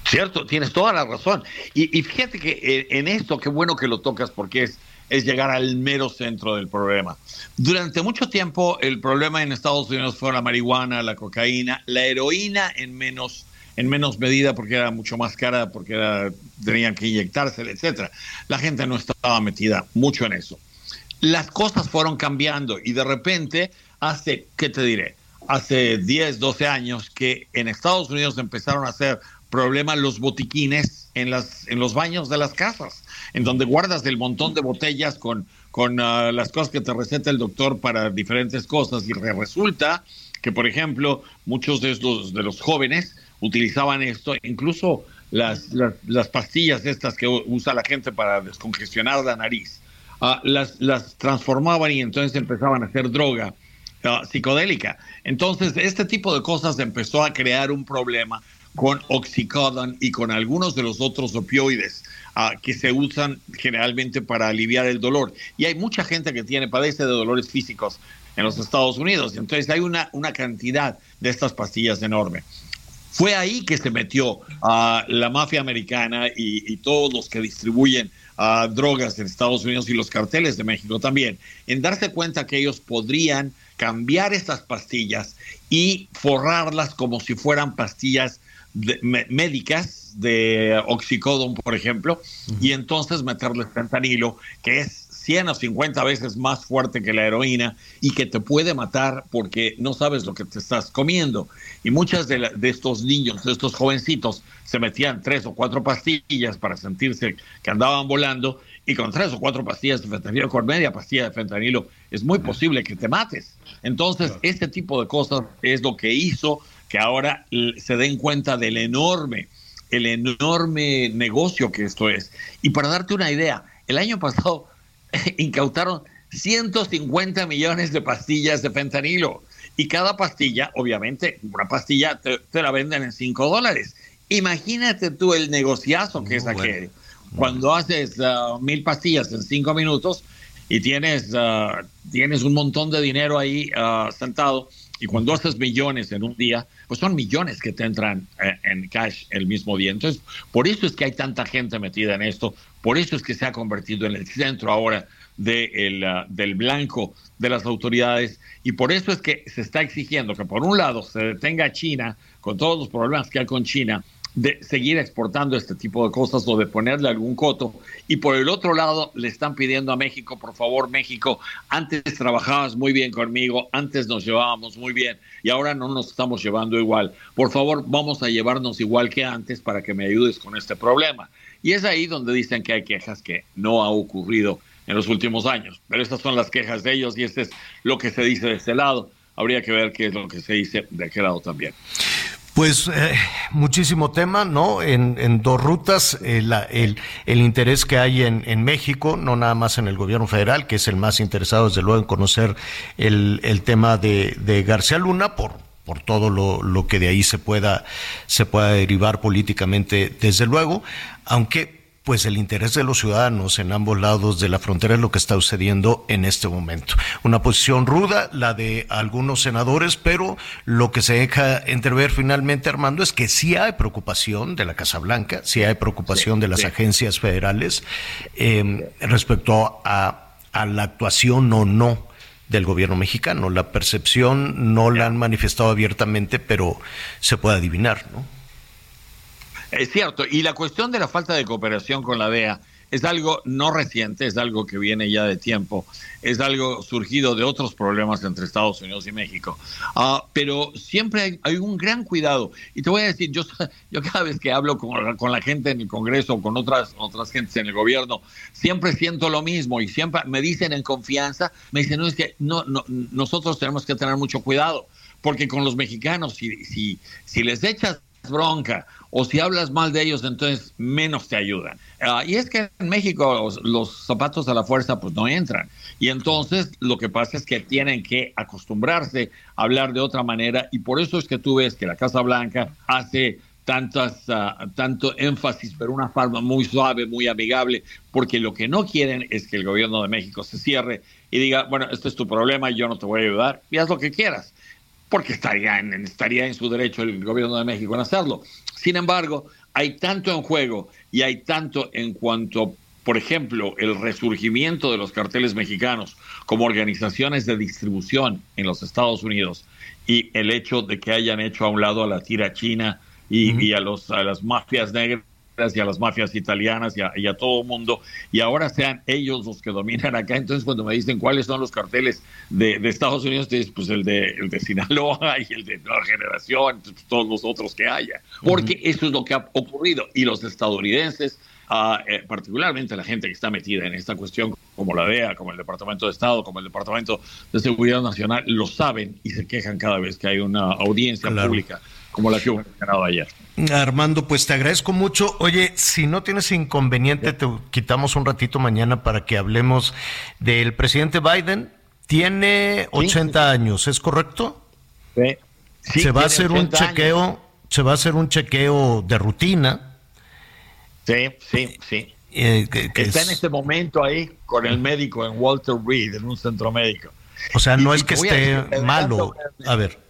Cierto, tienes toda la razón. Y, fíjate que eh, en esto, qué bueno que lo tocas, porque es, es llegar al mero centro del problema. Durante mucho tiempo el problema en Estados Unidos fue la marihuana, la cocaína, la heroína en menos en menos medida porque era mucho más cara, porque era, tenían que inyectarse, etcétera. La gente no estaba metida mucho en eso. Las cosas fueron cambiando y de repente, hace, ¿qué te diré? Hace 10, 12 años que en Estados Unidos empezaron a hacer problemas los botiquines en, las, en los baños de las casas. en donde guardas el montón de botellas con, con ah, las cosas que te receta el doctor para diferentes cosas y resulta que, por ejemplo, muchos de los, de los jóvenes utilizaban esto, incluso las, las, pastillas estas que usa la gente para descongestionar la nariz, ah, las, las transformaban y entonces empezaban a hacer droga ah, psicodélica. Entonces, este tipo de cosas empezó a crear un problema con oxycodone y con algunos de los otros opioides ah, que se usan generalmente para aliviar el dolor. Y hay mucha gente que tiene, padece de dolores físicos en los Estados Unidos. Entonces hay una, una cantidad de estas pastillas enorme. Fue ahí que se metió a la mafia americana y, todos los que distribuyen drogas en Estados Unidos y los carteles de México también, en darse cuenta que ellos podrían cambiar estas pastillas y forrarlas como si fueran pastillas médicas de oxicodón, por ejemplo, y entonces meterles fentanilo, que es 100 o 50 veces más fuerte que la heroína y que te puede matar porque no sabes lo que te estás comiendo. Y muchas de, de estos niños, de estos jovencitos, se metían tres o cuatro pastillas para sentirse que andaban volando y con tres o cuatro pastillas de fentanilo, con media pastilla de fentanilo, es muy posible que te mates. Entonces, este tipo de cosas es lo que hizo que ahora se den cuenta del enorme, el enorme negocio que esto es. Y para darte una idea, el año pasado incautaron 150 millones de pastillas de fentanilo. Y cada pastilla, obviamente, una pastilla te, la venden en 5 dólares. Imagínate tú el negociazo que es aquel. Cuando haces uh, mil pastillas en 5 minutos y tienes, uh, tienes un montón de dinero ahí uh, sentado, y cuando haces millones en un día, pues son millones que te entran eh, en cash el mismo día. Entonces, por eso es que hay tanta gente metida en esto, por eso es que se ha convertido en el centro ahora de ah, del blanco de las autoridades y por eso es que se está exigiendo que por un lado se detenga China con todos los problemas que hay con China de seguir exportando este tipo de cosas o de ponerle algún coto. Y por el otro lado, le están pidiendo a México, por favor, México, antes trabajabas muy bien conmigo, antes nos llevábamos muy bien y ahora no nos estamos llevando igual. Por favor, vamos a llevarnos igual que antes para que me ayudes con este problema. Y es ahí donde dicen que hay quejas que no ha ocurrido en los últimos años. Pero estas son las quejas de ellos y este es lo que se dice de este lado. Habría que ver qué es lo que se dice de aquel lado también. Pues eh, muchísimo tema, ¿no? En, dos rutas, eh, el, el, interés que hay en, en, México, no nada más en el gobierno federal, que es el más interesado, desde luego, en conocer el, el tema de, de, García Luna, por, por todo lo, lo, que de ahí se pueda, se pueda derivar políticamente, desde luego, aunque pues el interés de los ciudadanos en ambos lados de la frontera es lo que está sucediendo en este momento. Una posición ruda, la de algunos senadores, pero lo que se deja entrever finalmente, Armando, es que sí hay preocupación de la Casa Blanca, sí hay preocupación de las agencias federales em, respecto a, a la actuación o no del gobierno mexicano. La percepción no la han manifestado abiertamente, pero se puede adivinar, ¿no? Es cierto, y la cuestión de la falta de cooperación con la DEA es algo no reciente, es algo que viene ya de tiempo, es algo surgido de otros problemas entre Estados Unidos y México. Ah, pero siempre hay, un gran cuidado. Y te voy a decir, yo, yo cada vez que hablo con, con, la gente en el Congreso, con otras, otras gentes en el gobierno, siempre siento lo mismo y siempre me dicen en confianza, me dicen, no, es que no, no, nosotros tenemos que tener mucho cuidado, porque con los mexicanos, si, si, si les echas bronca o si hablas mal de ellos, entonces menos te ayudan. Ah, y es que en México los, zapatos a la fuerza pues no entran. Y entonces lo que pasa es que tienen que acostumbrarse a hablar de otra manera y por eso es que tú ves que la Casa Blanca hace tantas, ah, tanto énfasis, pero una forma muy suave, muy amigable, porque lo que no quieren es que el gobierno de México se cierre y diga, bueno, este es tu problema yo no te voy a ayudar, y haz lo que quieras porque estaría en, estaría en su derecho el gobierno de México en hacerlo. Sin embargo, hay tanto en juego y hay tanto en cuanto, por ejemplo, el resurgimiento de los carteles mexicanos como organizaciones de distribución en los Estados Unidos y el hecho de que hayan hecho a un lado a la tira china y, y a, los, a las mafias negras y a las mafias italianas y a, todo el mundo, y ahora sean ellos los que dominan acá. Entonces, cuando me dicen cuáles son los carteles de, Estados Unidos, te pues el de, el de Sinaloa y el de Nueva Generación, pues, todos los otros que haya, porque eso es lo que ha ocurrido. Y los estadounidenses eh, particularmente la gente que está metida en esta cuestión, como la DEA, como el Departamento de Estado, como el Departamento de Seguridad Nacional, lo saben y se quejan cada vez que hay una audiencia pública como la que hubo mencionado ayer. Armando, pues te agradezco mucho. Oye, si no tienes inconveniente, te quitamos un ratito mañana para que hablemos del presidente Biden. Tiene 80 años, ¿es correcto? Sí. se va a hacer un chequeo, se va a hacer un chequeo de rutina. Sí, sí, sí. Eh, Está en este momento ahí con el médico en Walter Reed, en un centro médico. O sea, no es que esté malo. A ver.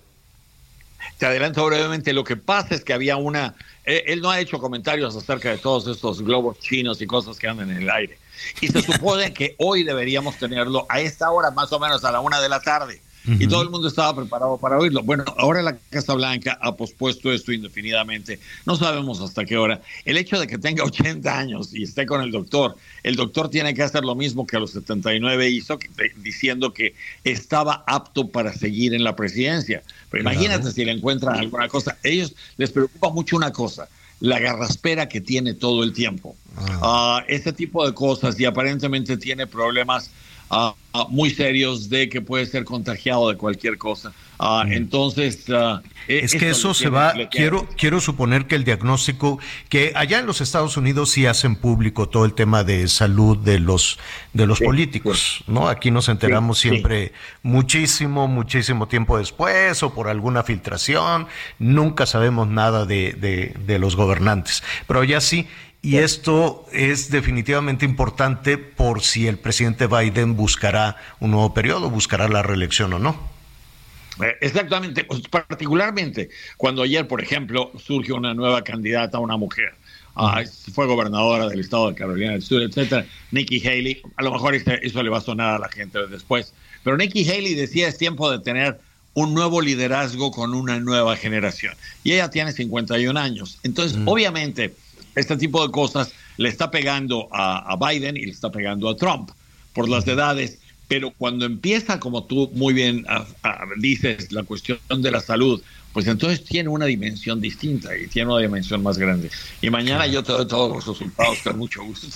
Te adelanto brevemente, lo que pasa es que había una, eh, él no ha hecho comentarios acerca de todos estos globos chinos y cosas que andan en el aire. Y se supone que hoy deberíamos tenerlo a esta hora, más o menos a la una de la tarde y todo el mundo estaba preparado para oírlo. Bueno, ahora la Casa Blanca ha pospuesto esto indefinidamente. No sabemos hasta qué hora. El hecho de que tenga 80 años y esté con el doctor, el doctor tiene que hacer lo mismo que a los 79 hizo, diciendo que estaba apto para seguir en la presidencia. Pero imagínate si le encuentran alguna cosa. ellos les preocupa mucho una cosa la garraspera que tiene todo el tiempo. Ah. Uh, este tipo de cosas y aparentemente tiene problemas muy serios de que puede ser contagiado de cualquier cosa. Ah, entonces, e-, es que eso se va, quiero, quiero suponer que el diagnóstico, que allá en los Estados Unidos sí hacen público todo el tema de salud de los, de los políticos, ¿no? Aquí nos enteramos siempre muchísimo, muchísimo tiempo después o por alguna filtración, nunca sabemos nada de, de, de los gobernantes, pero ya sí, y esto es definitivamente importante por si el presidente Biden buscará un nuevo periodo, buscará la reelección o no. Eh, exactamente, pues, particularmente cuando ayer, por ejemplo, surgió una nueva candidata, una mujer, ah, fue gobernadora del estado de Carolina del Sur, etcétera, Nikki Haley, a lo mejor eso le va a sonar a la gente después, pero Nikki Haley decía es tiempo de tener un nuevo liderazgo con una nueva generación. Y ella tiene 51 años. Entonces, obviamente, este tipo de cosas le está pegando a, Biden y le está pegando a Trump por las edades, pero cuando empieza, como tú muy bien dices, la cuestión de la salud, pues entonces tiene una dimensión distinta y tiene una dimensión más grande. Y mañana yo te doy todos los resultados con mucho gusto.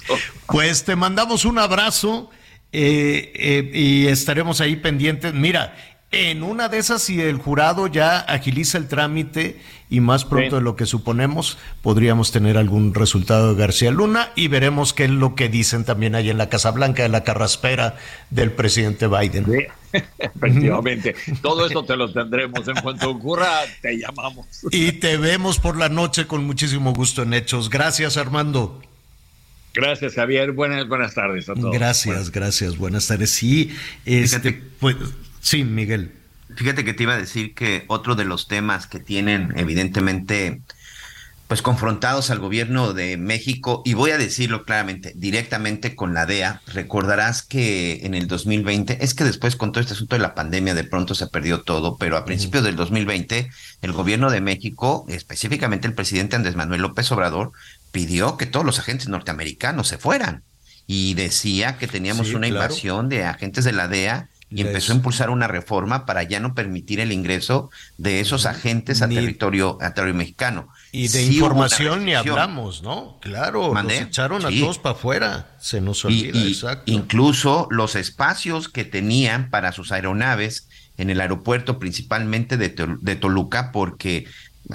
Pues te mandamos un abrazo eh, eh, y estaremos ahí pendientes. Mira, en una de esas, si el jurado ya agiliza el trámite y más pronto de lo que suponemos, podríamos tener algún resultado de García Luna y veremos qué es lo que dicen también ahí en la Casa Blanca de la carraspera del presidente Biden. efectivamente. Todo eso te lo tendremos. En cuanto ocurra, te llamamos. Y te vemos por la noche con muchísimo gusto en Hechos. Gracias, Armando. Gracias, Javier. Buenas, buenas tardes a todos. Gracias, gracias. Buenas tardes. Sí, este, pues, Sí, Miguel. Fíjate que te iba a decir que otro de los temas que tienen evidentemente pues confrontados al gobierno de México, y voy a decirlo claramente, directamente con la DEA, recordarás que en el 2020, es que después con todo este asunto de la pandemia de pronto se perdió todo, pero a principios del 2020 el gobierno de México, específicamente el presidente Andrés Manuel López Obrador, pidió que todos los agentes norteamericanos se fueran y decía que teníamos una invasión de agentes de la DEA y empezó a impulsar una reforma para ya no permitir el ingreso de esos agentes a territorio, a territorio mexicano. Y de información ni hablamos, ¿no? Claro, nos echaron a todos para afuera, se nos olvida, exacto. Incluso los espacios que tenían para sus aeronaves en el aeropuerto, principalmente de, de Toluca, porque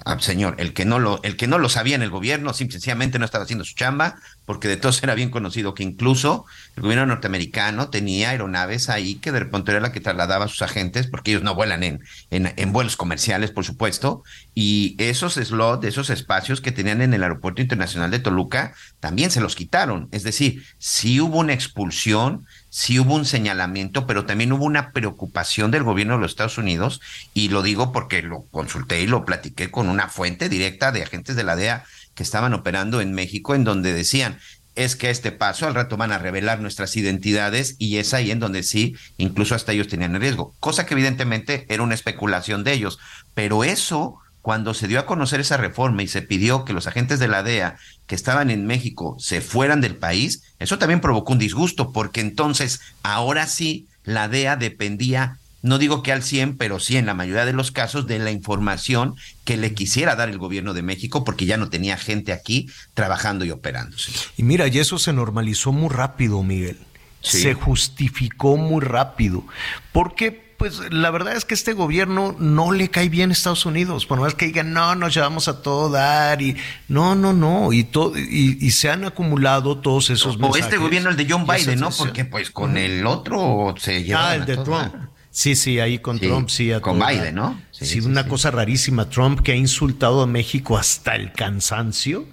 Ah, señor, el que no lo, el que no lo sabía en el gobierno, sencillamente no estaba haciendo su chamba, porque de todos era bien conocido que incluso el gobierno norteamericano tenía aeronaves ahí que de repente era la que trasladaba a sus agentes, porque ellos no vuelan en, en, en vuelos comerciales, por supuesto, y esos slots, esos espacios que tenían en el aeropuerto internacional de Toluca, también se los quitaron. Es decir, sí hubo una expulsión, sí hubo un señalamiento, pero también hubo una preocupación del gobierno de los Estados Unidos, y lo digo porque lo consulté y lo platiqué con una fuente directa de agentes de la DEA que estaban operando en México, en donde decían, es que a este paso al rato van a revelar nuestras identidades y es ahí en donde sí, incluso hasta ellos tenían riesgo, cosa que evidentemente era una especulación de ellos, pero eso cuando se dio a conocer esa reforma y se pidió que los agentes de la DEA que estaban en México se fueran del país, eso también provocó un disgusto, porque entonces ahora sí la DEA dependía no digo que al 100, pero sí en la mayoría de los casos, de la información que le quisiera dar el gobierno de México, porque ya no tenía gente aquí trabajando y operando. Y mira, y eso se normalizó muy rápido, Miguel. Se justificó muy rápido. Porque pues la verdad es que este gobierno no le cae bien a Estados Unidos, por más que digan, no, nos llevamos a todo dar, y no, no, no, y, todo, y, se han acumulado todos esos o, este gobierno, el de John Biden, ¿no? Porque pues con el otro se lleva. Ah, el de Trump. Sí, sí, ahí con Trump, sí. con Biden, ¿no? Sí, una cosa rarísima. Trump que ha insultado a México hasta el cansancio.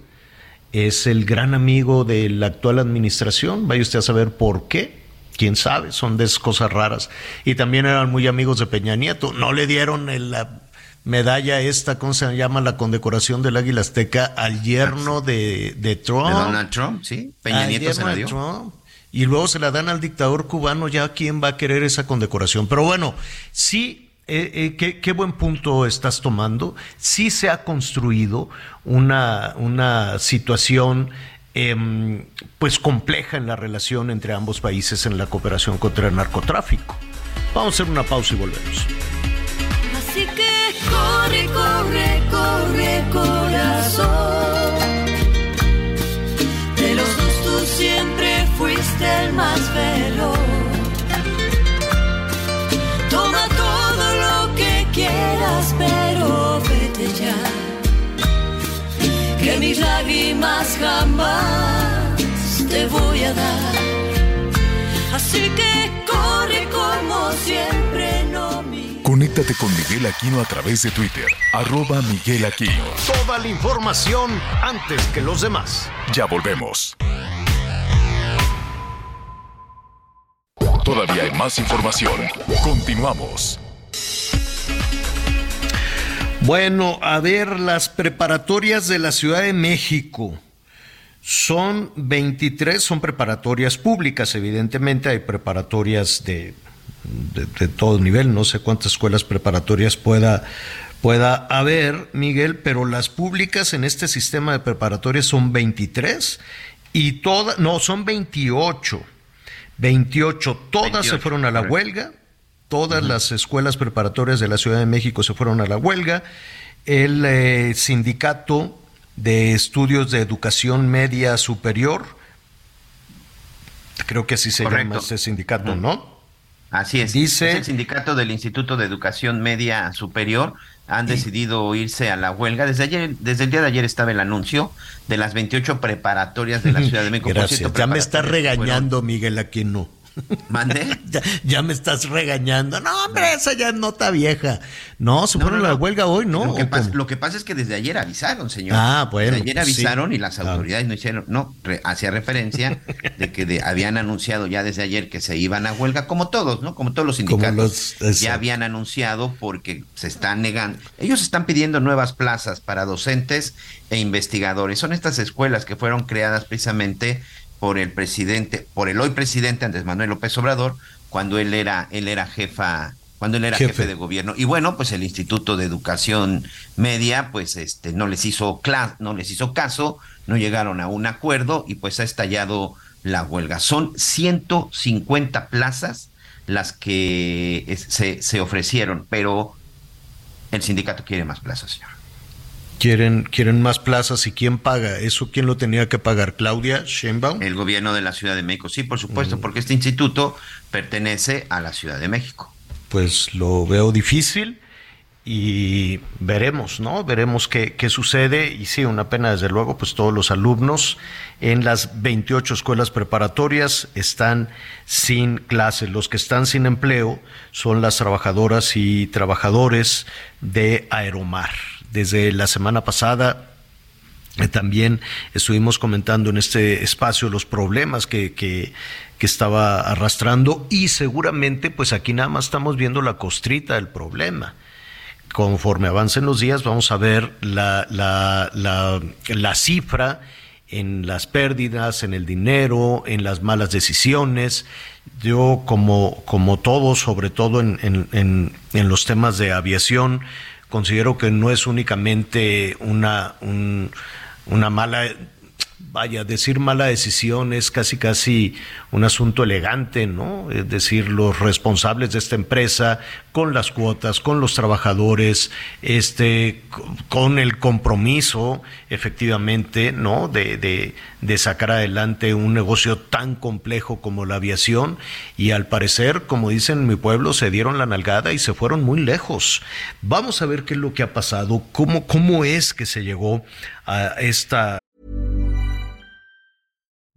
Es el gran amigo de la actual administración. Vaya usted a saber por qué quién sabe, son de esas cosas raras. Y también eran muy amigos de Peña Nieto. No le dieron la medalla esta, ¿cómo se llama? La condecoración del Águila Azteca al yerno de, de Trump. De Donald Trump, sí. Peña Nieto se la dio. Y luego se la dan al dictador cubano, ya quién va a querer esa condecoración. Pero bueno, sí eh, eh, qué, buen punto estás tomando. Sí se ha construido una, una situación Em, pues compleja en la relación entre ambos países en la cooperación contra el narcotráfico. Vamos a hacer una pausa y volvemos. Así que corre, corre, corre, corazón. De los dos tú siempre fuiste el más veloz. Que mis lágrimas jamás te voy a dar. Así que corre como siempre, no mi. Conéctate con Miguel Aquino a través de Twitter, arroba Miguel Aquino. Toda la información antes que los demás. Ya volvemos. Todavía hay más información. Continuamos. Bueno, a ver, las preparatorias de la Ciudad de México. Son 23, son preparatorias públicas, evidentemente hay preparatorias de, de, todo nivel, no sé cuántas escuelas preparatorias pueda, pueda haber, Miguel, pero las públicas en este sistema de preparatorias son 23 y todas, no, son 28, 28, todas se fueron a la huelga Todas las escuelas preparatorias de la Ciudad de México se fueron a la huelga. El eh, sindicato de estudios de educación media superior, creo que así se llama ese sindicato, ¿no? Así es. Dice, es el sindicato del Instituto de Educación Media Superior han decidido irse a la huelga. Desde ayer, desde el día de ayer estaba el anuncio de las 28 preparatorias de la Ciudad de México. Gracias. ya me está regañando Miguel aquí no. ¿Mande? ya, me estás regañando. No, hombre, esa ya es nota vieja. No, a la huelga hoy, ¿no? Lo que, pasa, es que desde ayer avisaron, señor. Ah, bueno. Desde ayer avisaron y las autoridades no hicieron, no, hacía referencia de que habían anunciado ya desde ayer que se iban a huelga, como todos, ¿no? Como todos los sindicatos. ya habían anunciado porque se están negando. Ellos están pidiendo nuevas plazas para docentes e investigadores. Son estas escuelas que fueron creadas precisamente por el presidente, por el hoy presidente Andrés Manuel López Obrador, cuando él era, él era jefa, cuando él era jefe. de gobierno. Y bueno, pues el Instituto de Educación Media, pues este, no les hizo no les hizo caso, no llegaron a un acuerdo y pues ha estallado la huelga. Son 150 plazas las que se, se ofrecieron, pero el sindicato quiere más plazas, señor. Quieren, quieren más plazas y quién paga. ¿Eso quién lo tenía que pagar? ¿Claudia Sheinbaum? El gobierno de la Ciudad de México, sí, por supuesto, mm. porque este instituto pertenece a la Ciudad de México. Pues lo veo difícil y veremos, ¿no? Veremos qué, qué, sucede. Y sí, una pena, desde luego, pues todos los alumnos en las 28 escuelas preparatorias están sin clases. Los que están sin empleo son las trabajadoras y trabajadores de Aeromar desde la semana pasada eh, también estuvimos comentando en este espacio los problemas que, que, estaba arrastrando y seguramente pues aquí nada más estamos viendo la costrita del problema. Conforme avancen los días vamos a ver la, la, la, cifra en las pérdidas, en el dinero, en las malas decisiones. Yo como, como todos, sobre todo en, en, en los temas de aviación, considero que no es únicamente una, una mala vaya, decir mala decisión es casi casi un asunto elegante, ¿no? Es decir, los responsables de esta empresa con las cuotas, con los trabajadores, este, con el compromiso, efectivamente, ¿no? De, de, de sacar adelante un negocio tan complejo como la aviación y al parecer, como dicen en mi pueblo, se dieron la nalgada y se fueron muy lejos. Vamos a ver qué es lo que ha pasado, cómo, cómo es que se llegó a esta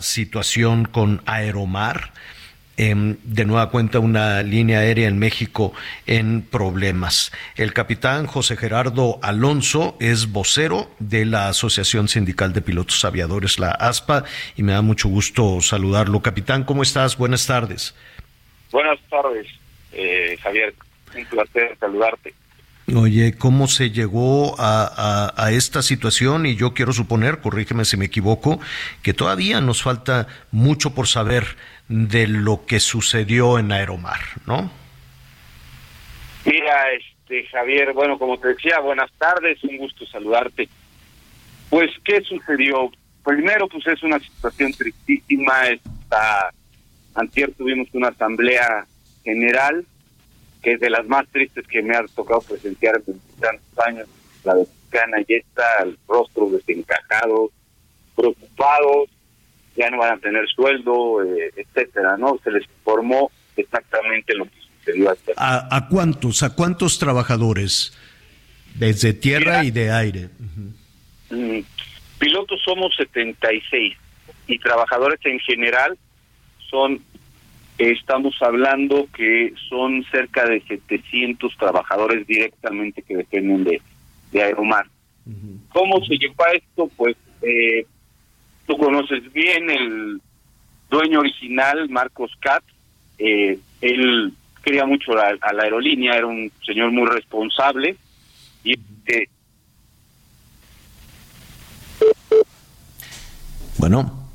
Situación con Aeromar. Eh, de nueva cuenta una línea aérea en México en problemas. El capitán José Gerardo Alonso es vocero de la Asociación Sindical de Pilotos Aviadores, la ASPA, y me da mucho gusto saludarlo. Capitán, ¿cómo estás? Buenas tardes. Buenas tardes, eh, Javier. Un placer saludarte. Oye, ¿cómo se llegó a, a, esta situación? Y yo quiero suponer, corrígeme si me equivoco, que todavía nos falta mucho por saber de lo que sucedió en Aeromar, ¿no? Mira, este Javier, bueno, como te decía, buenas tardes, un gusto saludarte. Pues, ¿qué sucedió? Primero, pues es una situación tristísima. Esta, antier tuvimos una asamblea general que es de las más tristes que me ha tocado presenciar en tantos años, la Mexicana, y está el rostro desencajado, preocupados, ya no van a tener sueldo, eh, etcétera, ¿no? Se les informó exactamente lo que sucedió ayer. ¿A, ¿A, cuántos? ¿A cuántos trabajadores? Desde tierra Mira, y de aire. Uh -huh. Pilotos somos 76 y trabajadores en general son estamos hablando que son cerca de 700 trabajadores directamente que dependen de, de Aeromar. Uh -huh. ¿Cómo se llegó a esto? Pues eh, tú conoces bien el dueño original, Marcos Katz, eh, él quería mucho a, a, la aerolínea, era un señor muy responsable y eh, bueno,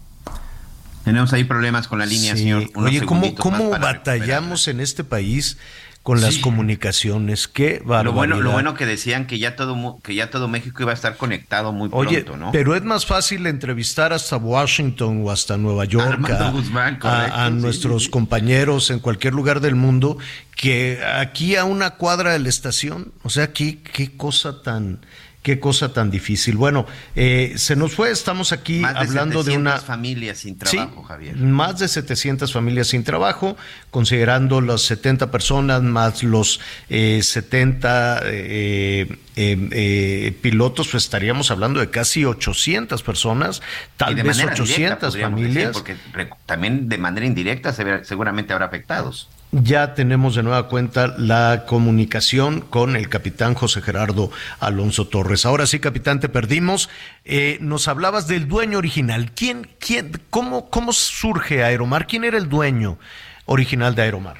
tenemos ahí problemas con la línea, sí. señor. Unos Oye, ¿cómo, cómo batallamos en este país con las comunicaciones? Qué barbaridad. Lo bueno, lo bueno que decían que ya todo que ya todo México iba a estar conectado muy Oye, pronto, ¿no? Pero es más fácil entrevistar hasta Washington o hasta Nueva York a, Guzmán, correcto, a, a sí, nuestros compañeros en cualquier lugar del mundo que aquí a una cuadra de la estación. O sea, aquí qué cosa tan Qué cosa tan difícil. Bueno, eh, se nos fue, estamos aquí más hablando de, de una familias sin trabajo, sí, Javier. Más de 700 familias sin trabajo, considerando las 70 personas más los eh, 70 eh, eh, pilotos, pues estaríamos hablando de casi 800 personas, tal vez 800 familias. Decir, porque también de manera indirecta seguramente habrá afectados ya tenemos de nueva cuenta la comunicación con el capitán José Gerardo Alonso Torres. Ahora sí, capitán, te perdimos. Eh, nos hablabas del dueño original. ¿Quién, quién, cómo, cómo surge Aeromar? ¿Quién era el dueño original de Aeromar?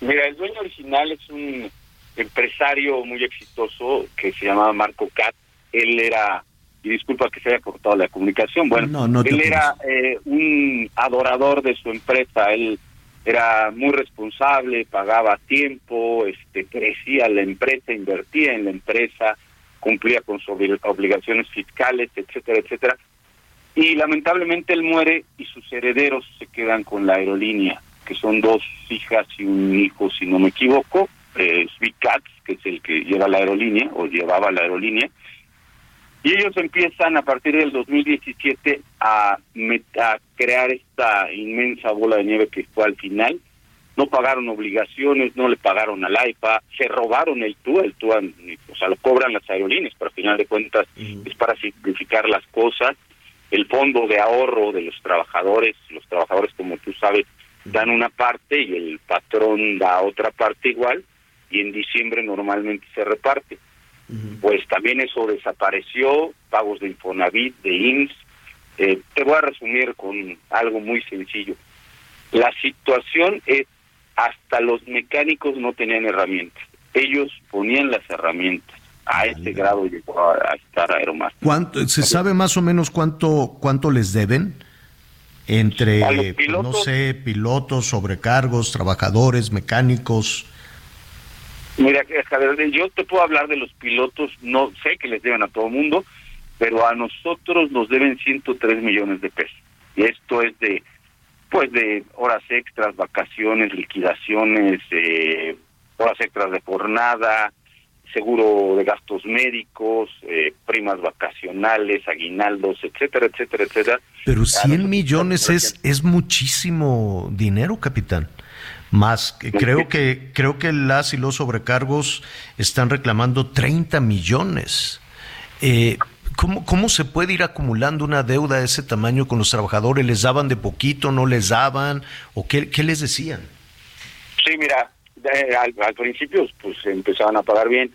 Mira, el dueño original es un empresario muy exitoso que se llamaba Marco Cat. Él era, y disculpa que se haya cortado la comunicación, bueno, no, no él era eh, un adorador de su empresa. Él era muy responsable, pagaba a tiempo, este, crecía la empresa, invertía en la empresa, cumplía con sus obligaciones fiscales, etcétera, etcétera. Y lamentablemente él muere y sus herederos se quedan con la aerolínea, que son dos hijas y un hijo, si no me equivoco, eh, que es el que lleva la aerolínea o llevaba la aerolínea, y ellos empiezan a partir del 2017 a, a, crear esta inmensa bola de nieve que fue al final. No pagaron obligaciones, no le pagaron al AIPA, se robaron el TUA, el TUA, o sea, lo cobran las aerolíneas, pero al final de cuentas es para simplificar las cosas. El fondo de ahorro de los trabajadores, los trabajadores, como tú sabes, dan una parte y el patrón da otra parte igual, y en diciembre normalmente se reparte pues también eso desapareció, pagos de Infonavit, de IMSS. Eh, te voy a resumir con algo muy sencillo. La situación es, hasta los mecánicos no tenían herramientas. Ellos ponían las herramientas. A ese grado llegó a, estar Aeromar. ¿Cuánto, ¿Se sabe más o menos cuánto, cuánto les deben? Entre, pues, no sé, pilotos, sobrecargos, trabajadores, mecánicos. Mira, yo te puedo hablar de los pilotos, no sé que les deben a todo mundo, pero a nosotros nos deben 103 millones de pesos. Y esto es de, pues, de horas extras, vacaciones, liquidaciones, eh, horas extras de jornada, seguro de gastos médicos, eh, primas vacacionales, aguinaldos, etcétera, etcétera, etcétera. Pero 100 millones es, es muchísimo dinero, capitán. Más, creo que, creo que las y los sobrecargos están reclamando 30 millones. Eh, ¿cómo, ¿Cómo se puede ir acumulando una deuda de ese tamaño con los trabajadores? ¿Les daban de poquito, no les daban? ¿O qué, qué les decían? Sí, mira, al, principio pues empezaban a pagar bien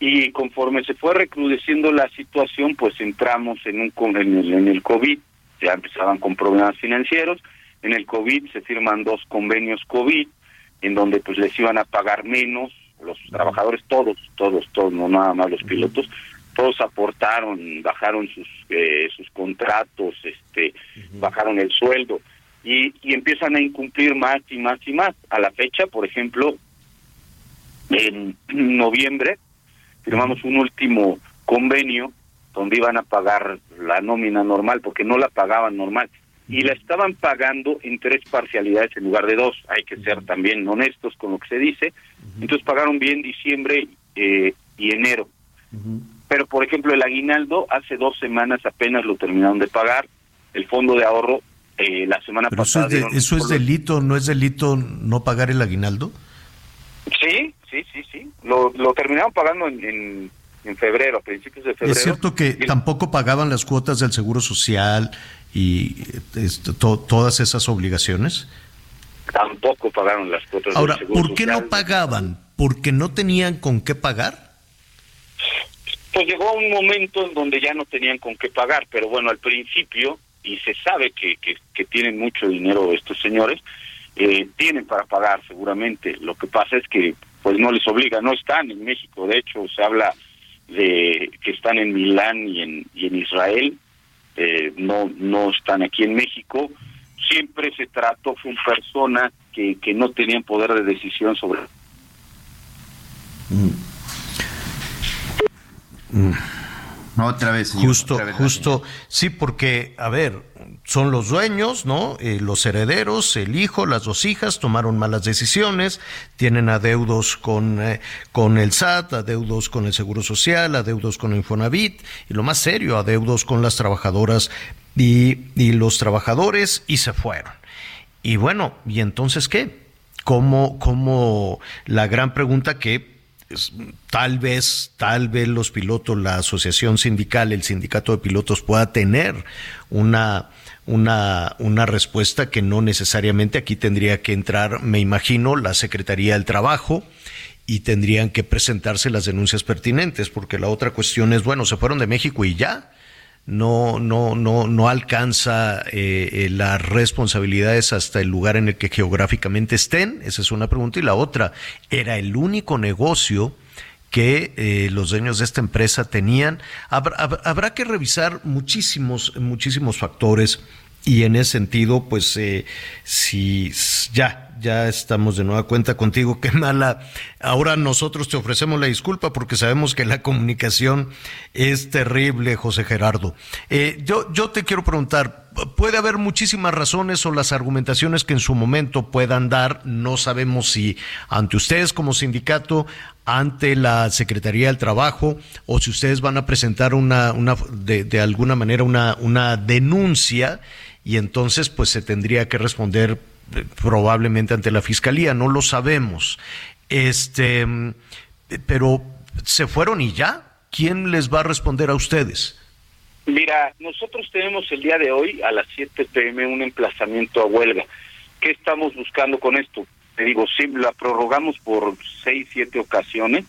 y conforme se fue recrudeciendo la situación pues entramos en un en el, en el COVID ya empezaban con problemas financieros en el COVID se firman dos convenios COVID en donde pues les iban a pagar menos los trabajadores todos todos todos no nada más los pilotos todos aportaron bajaron sus eh, sus contratos este bajaron el sueldo y, y empiezan a incumplir más y más y más. A la fecha, por ejemplo, en noviembre firmamos un último convenio donde iban a pagar la nómina normal, porque no la pagaban normal, y la estaban pagando en tres parcialidades en lugar de dos. Hay que ser también honestos con lo que se dice. Entonces pagaron bien diciembre eh, y enero. Pero, por ejemplo, el aguinaldo hace dos semanas apenas lo terminaron de pagar. El fondo de ahorro eh, la semana pasada. Eso es, eso es delito, ¿no es delito no pagar el aguinaldo? Sí, sí, sí, sí. Lo, lo terminaron pagando en, en, febrero, a principios de febrero. Es cierto que tampoco pagaban las cuotas del Seguro Social y todas esas obligaciones. Tampoco pagaron las cuotas Ahora, del Seguro ¿por qué no pagaban? ¿Porque no tenían con qué pagar? Pues llegó un momento en donde ya no tenían con qué pagar, pero bueno, al principio y se sabe que, que, tienen mucho dinero estos señores, eh, tienen para pagar seguramente. Lo que pasa es que pues no les obliga, no están en México, de hecho se habla de que están en Milán y en, y en Israel, eh, no, no están aquí en México. Siempre se trató con personas que, que no tenían poder de decisión sobre... Mm. Mm. Otra vez, Justo, justo. Sí, porque, a ver, son los dueños, ¿no? Eh, los herederos, el hijo, las dos hijas tomaron malas decisiones, tienen adeudos con, eh, con el SAT, adeudos con el Seguro Social, adeudos con el Infonavit, y lo más serio, adeudos con las trabajadoras y, y los trabajadores, y se fueron. Y bueno, ¿y entonces qué? ¿Cómo, cómo la gran pregunta que tal vez, tal vez los pilotos, la asociación sindical, el sindicato de pilotos pueda tener una, una, una respuesta que no necesariamente aquí tendría que entrar, me imagino, la Secretaría del Trabajo y tendrían que presentarse las denuncias pertinentes, porque la otra cuestión es, bueno, se fueron de México y ya, no, no, no, no alcanza eh, eh, las responsabilidades hasta el lugar en el que geográficamente estén? Esa es una pregunta. Y la otra, ¿era el único negocio que eh, los dueños de esta empresa tenían? Habrá, habrá, que revisar muchísimos, muchísimos factores y en ese sentido, pues, si ya, ya estamos de nueva cuenta contigo. Qué mala. Ahora nosotros te ofrecemos la disculpa porque sabemos que la comunicación es terrible, José Gerardo. Eh, yo, yo te quiero preguntar, puede haber muchísimas razones o las argumentaciones que en su momento puedan dar. No sabemos si ante ustedes como sindicato, ante la Secretaría del Trabajo, o si ustedes van a presentar una, una de, de alguna manera una, una denuncia y entonces pues se tendría que responder probablemente ante la fiscalía, no lo sabemos. Este, pero se fueron y ya. ¿Quién les va a responder a ustedes? Mira, nosotros tenemos el día de hoy a las 7 pm un emplazamiento a huelga. ¿Qué estamos buscando con esto? Te digo, sí, la prorrogamos por 6, 7 ocasiones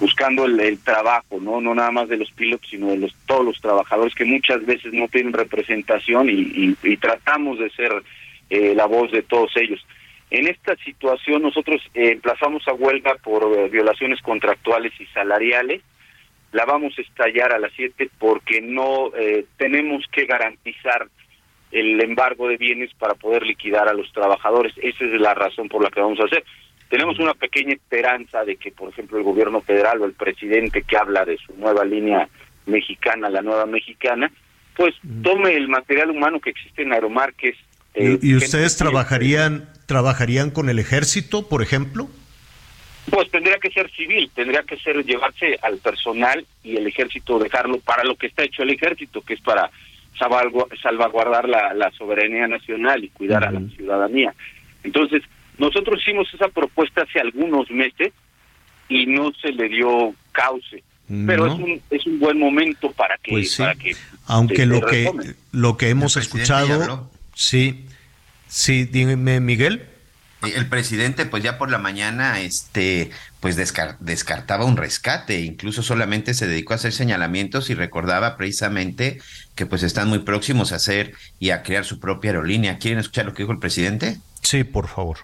buscando el, trabajo, no no nada más de los pilotos, sino de los, todos los trabajadores que muchas veces no tienen representación y, tratamos de ser eh, la voz de todos ellos. En esta situación nosotros eh, emplazamos a huelga por eh, violaciones contractuales y salariales. La vamos a estallar a las 7 porque no eh, tenemos que garantizar el embargo de bienes para poder liquidar a los trabajadores. Esa es la razón por la que vamos a hacer. Tenemos una pequeña esperanza de que, por ejemplo, el gobierno federal o el presidente que habla de su nueva línea mexicana, la nueva mexicana, pues tome el material humano que existe en Aeromar, que es... ¿Y, ustedes trabajarían trabajarían con el ejército, por ejemplo? Pues tendría que ser civil, tendría que ser llevarse al personal y el ejército dejarlo para lo que está hecho el ejército, que es para salvaguardar la, soberanía nacional y cuidar a la ciudadanía. Entonces, nosotros hicimos esa propuesta hace algunos meses y no se le dio cauce. Pero es un es un buen momento para que, pues para que aunque lo que lo que hemos escuchado sí Sí, dime, Miguel. El presidente, pues ya por la mañana, este, pues descartaba un rescate, incluso solamente se dedicó a hacer señalamientos y recordaba precisamente que pues están muy próximos a hacer y a crear su propia aerolínea. ¿Quieren escuchar lo que dijo el presidente? Sí, por favor.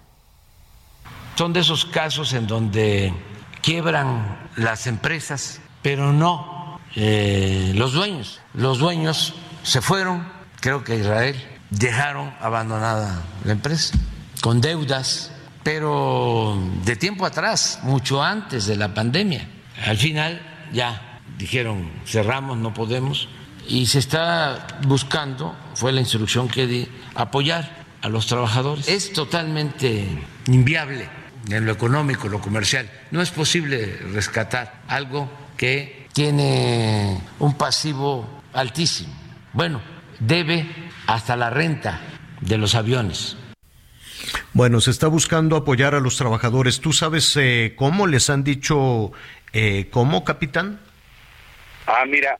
Son de esos casos en donde quiebran las empresas, pero no eh, los dueños. Los dueños se fueron, creo que Israel dejaron abandonada la empresa con deudas, pero de tiempo atrás, mucho antes de la pandemia. Al final ya dijeron cerramos, no podemos, y se está buscando, fue la instrucción que di, apoyar a los trabajadores. Es totalmente inviable en lo económico, lo comercial. No es posible rescatar algo que tiene un pasivo altísimo. Bueno, debe hasta la renta de los aviones. Bueno, se está buscando apoyar a los trabajadores. ¿Tú sabes eh, cómo les han dicho eh, cómo, capitán? Ah, mira,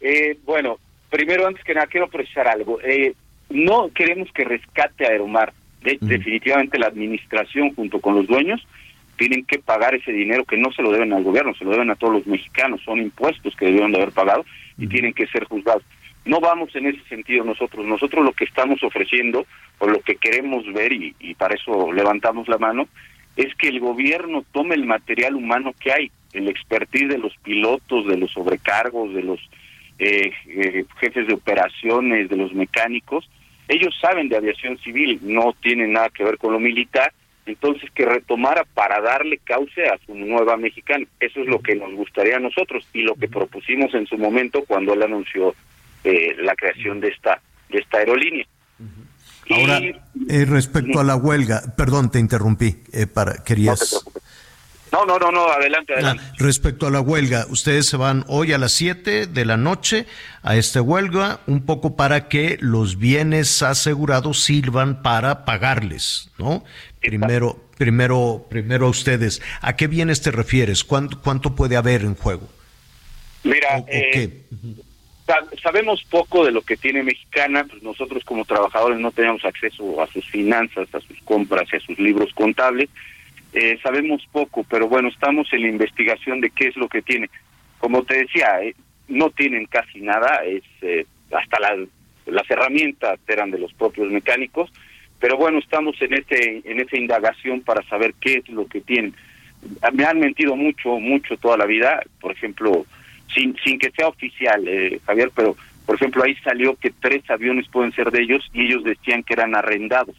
eh, bueno, primero antes que nada quiero precisar algo. Eh, no queremos que rescate a Aeromar. Definitivamente la administración junto con los dueños tienen que pagar ese dinero que no se lo deben al gobierno, se lo deben a todos los mexicanos. Son impuestos que debieron de haber pagado y tienen que ser juzgados. No vamos en ese sentido nosotros. Nosotros lo que estamos ofreciendo o lo que queremos ver, y, para eso levantamos la mano, es que el gobierno tome el material humano que hay, el expertise de los pilotos, de los sobrecargos, de los eh, eh, jefes de operaciones, de los mecánicos. Ellos saben de aviación civil, no tienen nada que ver con lo militar, entonces que retomara para darle cauce a su nueva mexicana. Eso es lo que nos gustaría a nosotros y lo que propusimos en su momento cuando él anunció eh, la creación de esta, de esta aerolínea. Ahora, eh, respecto a la huelga, perdón, te interrumpí, eh, para, querías... No, no, no, no, adelante, ah, adelante. respecto a la huelga, ustedes se van hoy a las 7 de la noche a esta huelga, un poco para que los bienes asegurados sirvan para pagarles, ¿no? Primero, primero, primero a ustedes. ¿A qué bienes te refieres? ¿Cuánto, cuánto puede haber en juego? Mira, eh, sabemos poco de lo que tiene Mexicana, pues nosotros como trabajadores no tenemos acceso a sus finanzas, a sus compras y a sus libros contables. Eh, sabemos poco, pero bueno, estamos en la investigación de qué es lo que tiene. Como te decía, eh, no tienen casi nada, es eh, hasta las herramientas eran de los propios mecánicos, pero bueno, estamos en este en esa indagación para saber qué es lo que tienen. Me han mentido mucho, mucho toda la vida, por ejemplo, sin, sin que sea oficial, eh, Javier, pero por ejemplo ahí salió que tres aviones pueden ser de ellos y ellos decían que eran arrendados.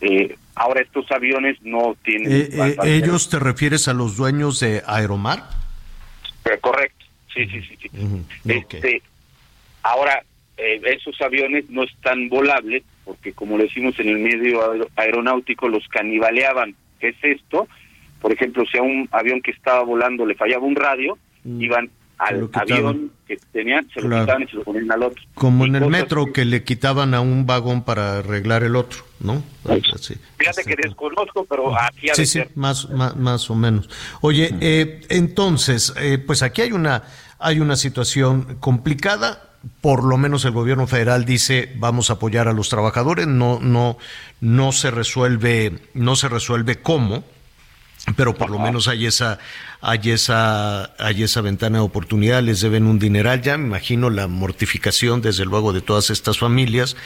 Eh, ahora estos aviones no tienen... Eh, ¿Ellos te refieres a los dueños de Aeromar? correcto, sí, sí, sí. sí. este, ahora, esos aviones no están volables porque como le decimos en el medio aeronáutico, los canibaleaban. ¿Qué es esto? Por ejemplo, si a un avión que estaba volando le fallaba un radio, mm. iban al avión que tenían, se lo quitaban y se lo ponían al otro. Como en el metro que... le quitaban a un vagón para arreglar el otro, ¿no? Fíjate que desconozco, pero aquí Sí, sí, más, más, más, o menos. Oye, eh, entonces, eh, pues aquí hay una, hay una situación complicada. Por lo menos el gobierno federal dice vamos a apoyar a los trabajadores. No, no, no se resuelve, no se resuelve cómo pero por lo menos hay esa, hay esa, hay esa ventana de oportunidad, les deben un dineral ya, me imagino la mortificación desde luego de todas estas familias.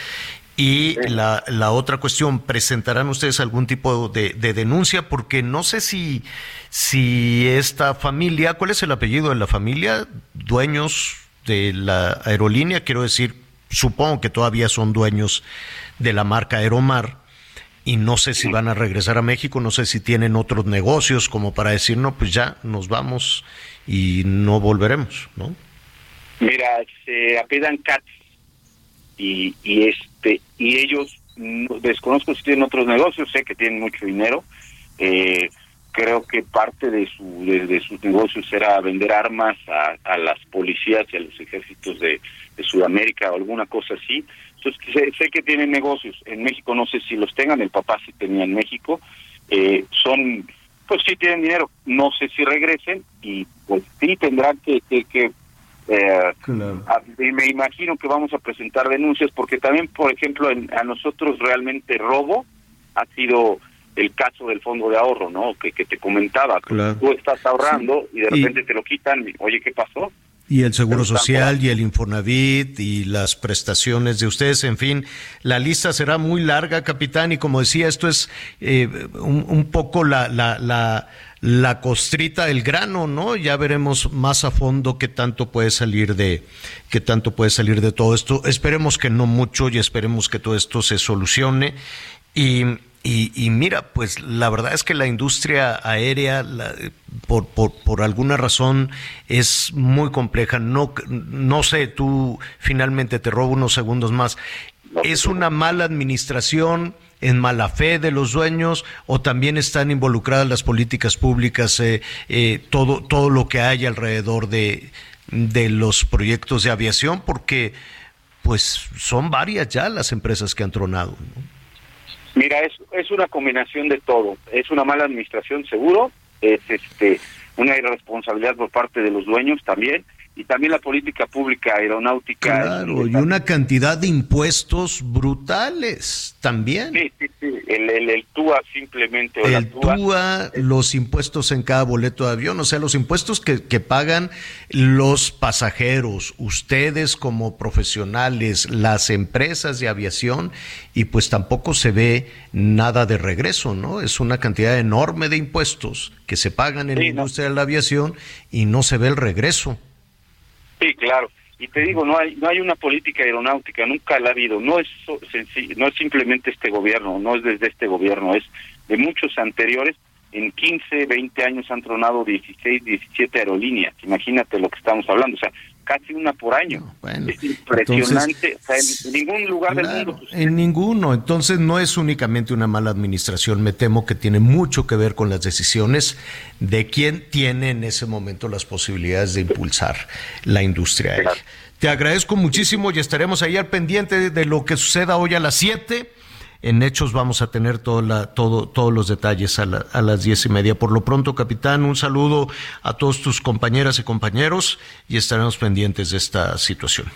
Y la, la otra cuestión, ¿presentarán ustedes algún tipo de, de, denuncia? Porque no sé si, si esta familia, ¿cuál es el apellido de la familia? Dueños de la aerolínea, quiero decir, supongo que todavía son dueños de la marca Aeromar y no sé si van a regresar a México, no sé si tienen otros negocios como para decir, no, pues ya nos vamos y no volveremos, ¿no? Mira, se apedan Katz y, y este y ellos desconozco si tienen otros negocios, sé que tienen mucho dinero. Eh, creo que parte de, su, de, sus negocios era vender armas a, a, las policías y a los ejércitos de, de Sudamérica o alguna cosa así. Entonces, sé, que tienen negocios. En México no sé si los tengan, el papá sí tenía en México. Eh, son, pues sí tienen dinero. No sé si regresen y pues sí tendrán que... que, que eh, me imagino que vamos a presentar denuncias porque también, por ejemplo, a nosotros realmente robo ha sido el caso del fondo de ahorro, ¿no? Que, que te comentaba. Tú estás ahorrando y de repente te lo quitan. Oye, ¿qué pasó? Y el Seguro Social y el Infonavit y las prestaciones de ustedes, en fin, la lista será muy larga, capitán, y como decía, esto es eh, un, un, poco la, la, la, la, costrita del grano, ¿no? Ya veremos más a fondo qué tanto puede salir de, qué tanto puede salir de todo esto. Esperemos que no mucho y esperemos que todo esto se solucione. Y y, y, mira, pues la verdad es que la industria aérea, la, por, por, alguna razón, es muy compleja. No, no sé, tú finalmente te robo unos segundos más. ¿Es una mala administración? en mala fe de los dueños o también están involucradas las políticas públicas, eh, eh, todo, todo lo que hay alrededor de, de los proyectos de aviación, porque pues son varias ya las empresas que han tronado. Mira, es, es una combinación de todo. Es una mala administración seguro, es este una irresponsabilidad por parte de los dueños también, y también la política pública aeronáutica. Claro, y una cantidad de impuestos brutales también. Sí, sí, sí. El, el, el TUA simplemente. O el TUA, TUA, los impuestos en cada boleto de avión, o sea, los impuestos que, que pagan los pasajeros, ustedes como profesionales, las empresas de aviación, y pues tampoco se ve nada de regreso, ¿no? Es una cantidad enorme de impuestos que se pagan en sí, la industria no. de la aviación y no se ve el regreso. Sí, claro. Y te digo, no hay no hay una política aeronáutica, nunca la ha habido. No es no es simplemente este gobierno, no es desde este gobierno, es de muchos anteriores. En 15, 20 años han tronado 16, 17 aerolíneas. Imagínate lo que estamos hablando. O sea, casi una por año. No, bueno, es impresionante. Entonces, o sea, en, ningún lugar claro, del mundo. Pues, en ninguno. Entonces no es únicamente una mala administración. Me temo que tiene mucho que ver con las decisiones de quién tiene en ese momento las posibilidades de impulsar la industria aérea. Claro. Te agradezco muchísimo y estaremos ahí al pendiente de lo que suceda hoy a las 7 en Hechos vamos a tener todo la, todo, todos los detalles a, la, a, las diez y media. Por lo pronto, capitán, un saludo a todos tus compañeras y compañeros y estaremos pendientes de esta situación.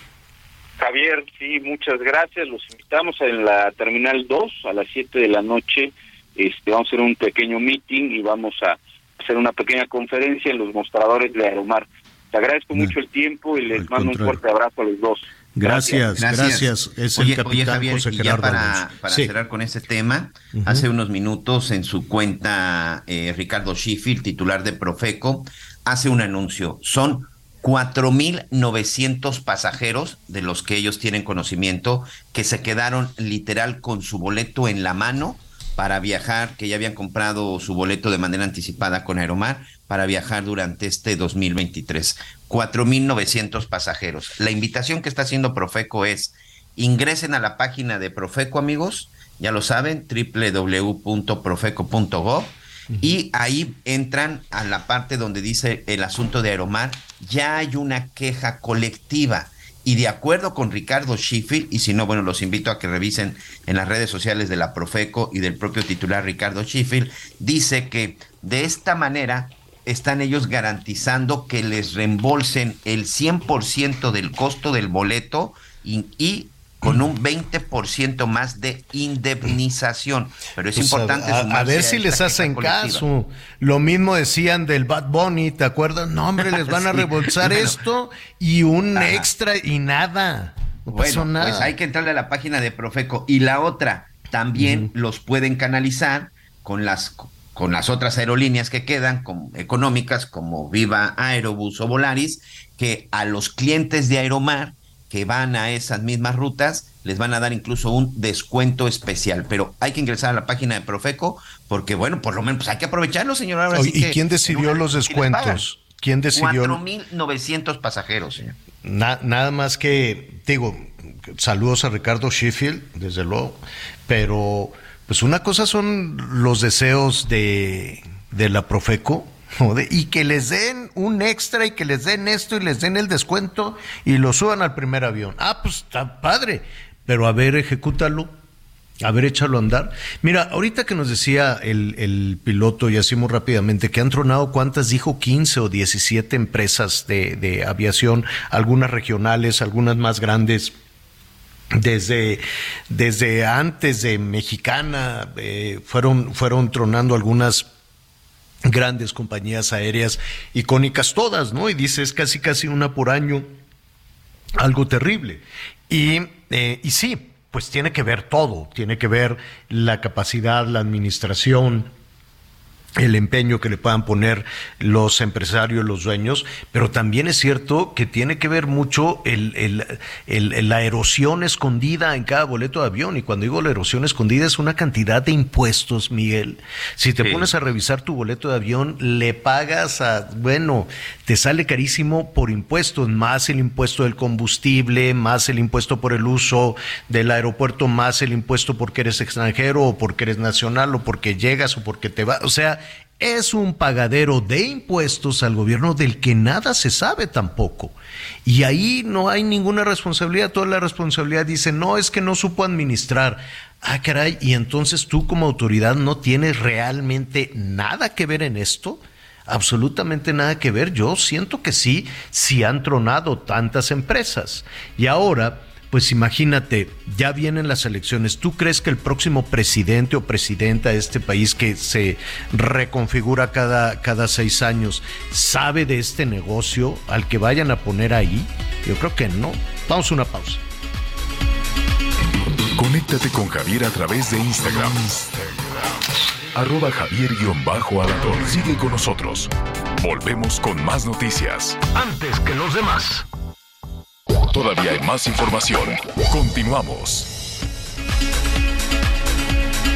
Javier, sí, muchas gracias. Los invitamos en la Terminal 2 a las 7 de la noche. Este, vamos a hacer un pequeño meeting y vamos a hacer una pequeña conferencia en los mostradores de Aeromar. Te agradezco no, mucho el tiempo y les mando contrario. un fuerte abrazo a los dos. Gracias, gracias. gracias. Es oye, el capitán oye, Javier, José y ya para, para sí. cerrar con este tema, uh -huh. hace unos minutos en su cuenta eh, Ricardo Sheffield, titular de Profeco, hace un anuncio. Son 4.900 pasajeros de los que ellos tienen conocimiento que se quedaron literal con su boleto en la mano para viajar, que ya habían comprado su boleto de manera anticipada con Aeromar para viajar durante este 2023. 4.900 pasajeros. La invitación que está haciendo Profeco es ingresen a la página de Profeco, amigos, ya lo saben, www.profeco.gov y ahí entran a la parte donde dice el asunto de Aeromar, ya hay una queja colectiva. Y de acuerdo con Ricardo Sheffield, y si no, bueno, los invito a que revisen en las redes sociales de la Profeco y del propio titular Ricardo Sheffield, dice que de esta manera están ellos garantizando que les reembolsen el 100% del costo del boleto y, y con un 20% más de indemnización. Pero es Pues importante a, a ver si les hacen colectiva. caso. Lo mismo decían del Bad Bunny, ¿te acuerdas? No, hombre, les van a Sí, rebolsar bueno. esto y un extra y nada. No pasó Bueno, nada. pues hay que entrarle a la página de Profeco. Y la otra, también los pueden canalizar con las con las otras aerolíneas que quedan, como, económicas, como Viva Aerobús o Volaris, que a los clientes de Aeromar que van a esas mismas rutas les van a dar incluso un descuento especial. Pero hay que ingresar a la página de Profeco porque, bueno, por lo menos pues hay que aprovecharlo, señor. Ahora sí ¿Y quién decidió los descuentos? ¿Quién decidió? 4.900 pasajeros, señor. Na- nada más que, digo, saludos a Ricardo Sheffield, desde luego, pero pues una cosa son los deseos de, de la Profeco, ¿no? De- y que les den un extra y que les den esto y les den el descuento y lo suban al primer avión. Ah, pues está padre, pero a ver, ejecútalo. A ver, échalo a andar. Mira, ahorita que nos decía el, el piloto, y así muy rápidamente, que han tronado cuántas, dijo 15 o 17 empresas de, de aviación, algunas regionales, algunas más grandes, desde, desde antes de Mexicana, eh, fueron, fueron tronando algunas grandes compañías aéreas icónicas todas, ¿no? Y dice, es casi casi una por año, algo terrible. Y, eh, y sí, pues tiene que ver todo, tiene que ver la capacidad, la administración, el empeño que le puedan poner los empresarios, los dueños, pero también es cierto que tiene que ver mucho el, el- el- la erosión escondida en cada boleto de avión. Y cuando digo la erosión escondida es una cantidad de impuestos, Miguel. Si te Sí. pones a revisar tu boleto de avión, le pagas a, bueno, te sale carísimo por impuestos, más el impuesto del combustible, más el impuesto por el uso del aeropuerto, más el impuesto porque eres extranjero o porque eres nacional o porque llegas o porque te vas. O sea, es un pagadero de impuestos al gobierno del que nada se sabe tampoco. Y ahí no hay ninguna responsabilidad. Toda la responsabilidad dice, no, es que no supo administrar. Ah, caray, y entonces tú como autoridad no tienes realmente nada que ver en esto. Absolutamente nada que ver. Yo siento que sí, sí han tronado tantas empresas. Y ahora, pues imagínate, ya vienen las elecciones. ¿Tú crees que el próximo presidente o presidenta de este país que se reconfigura cada, cada seis años sabe de este negocio al que vayan a poner ahí? Yo creo que no. Vamos a una pausa. Conéctate con Javier a través de Instagram. Arroba Javier-Alador. Sigue con nosotros. Volvemos con más noticias. Antes que los demás. Todavía hay más información. Continuamos.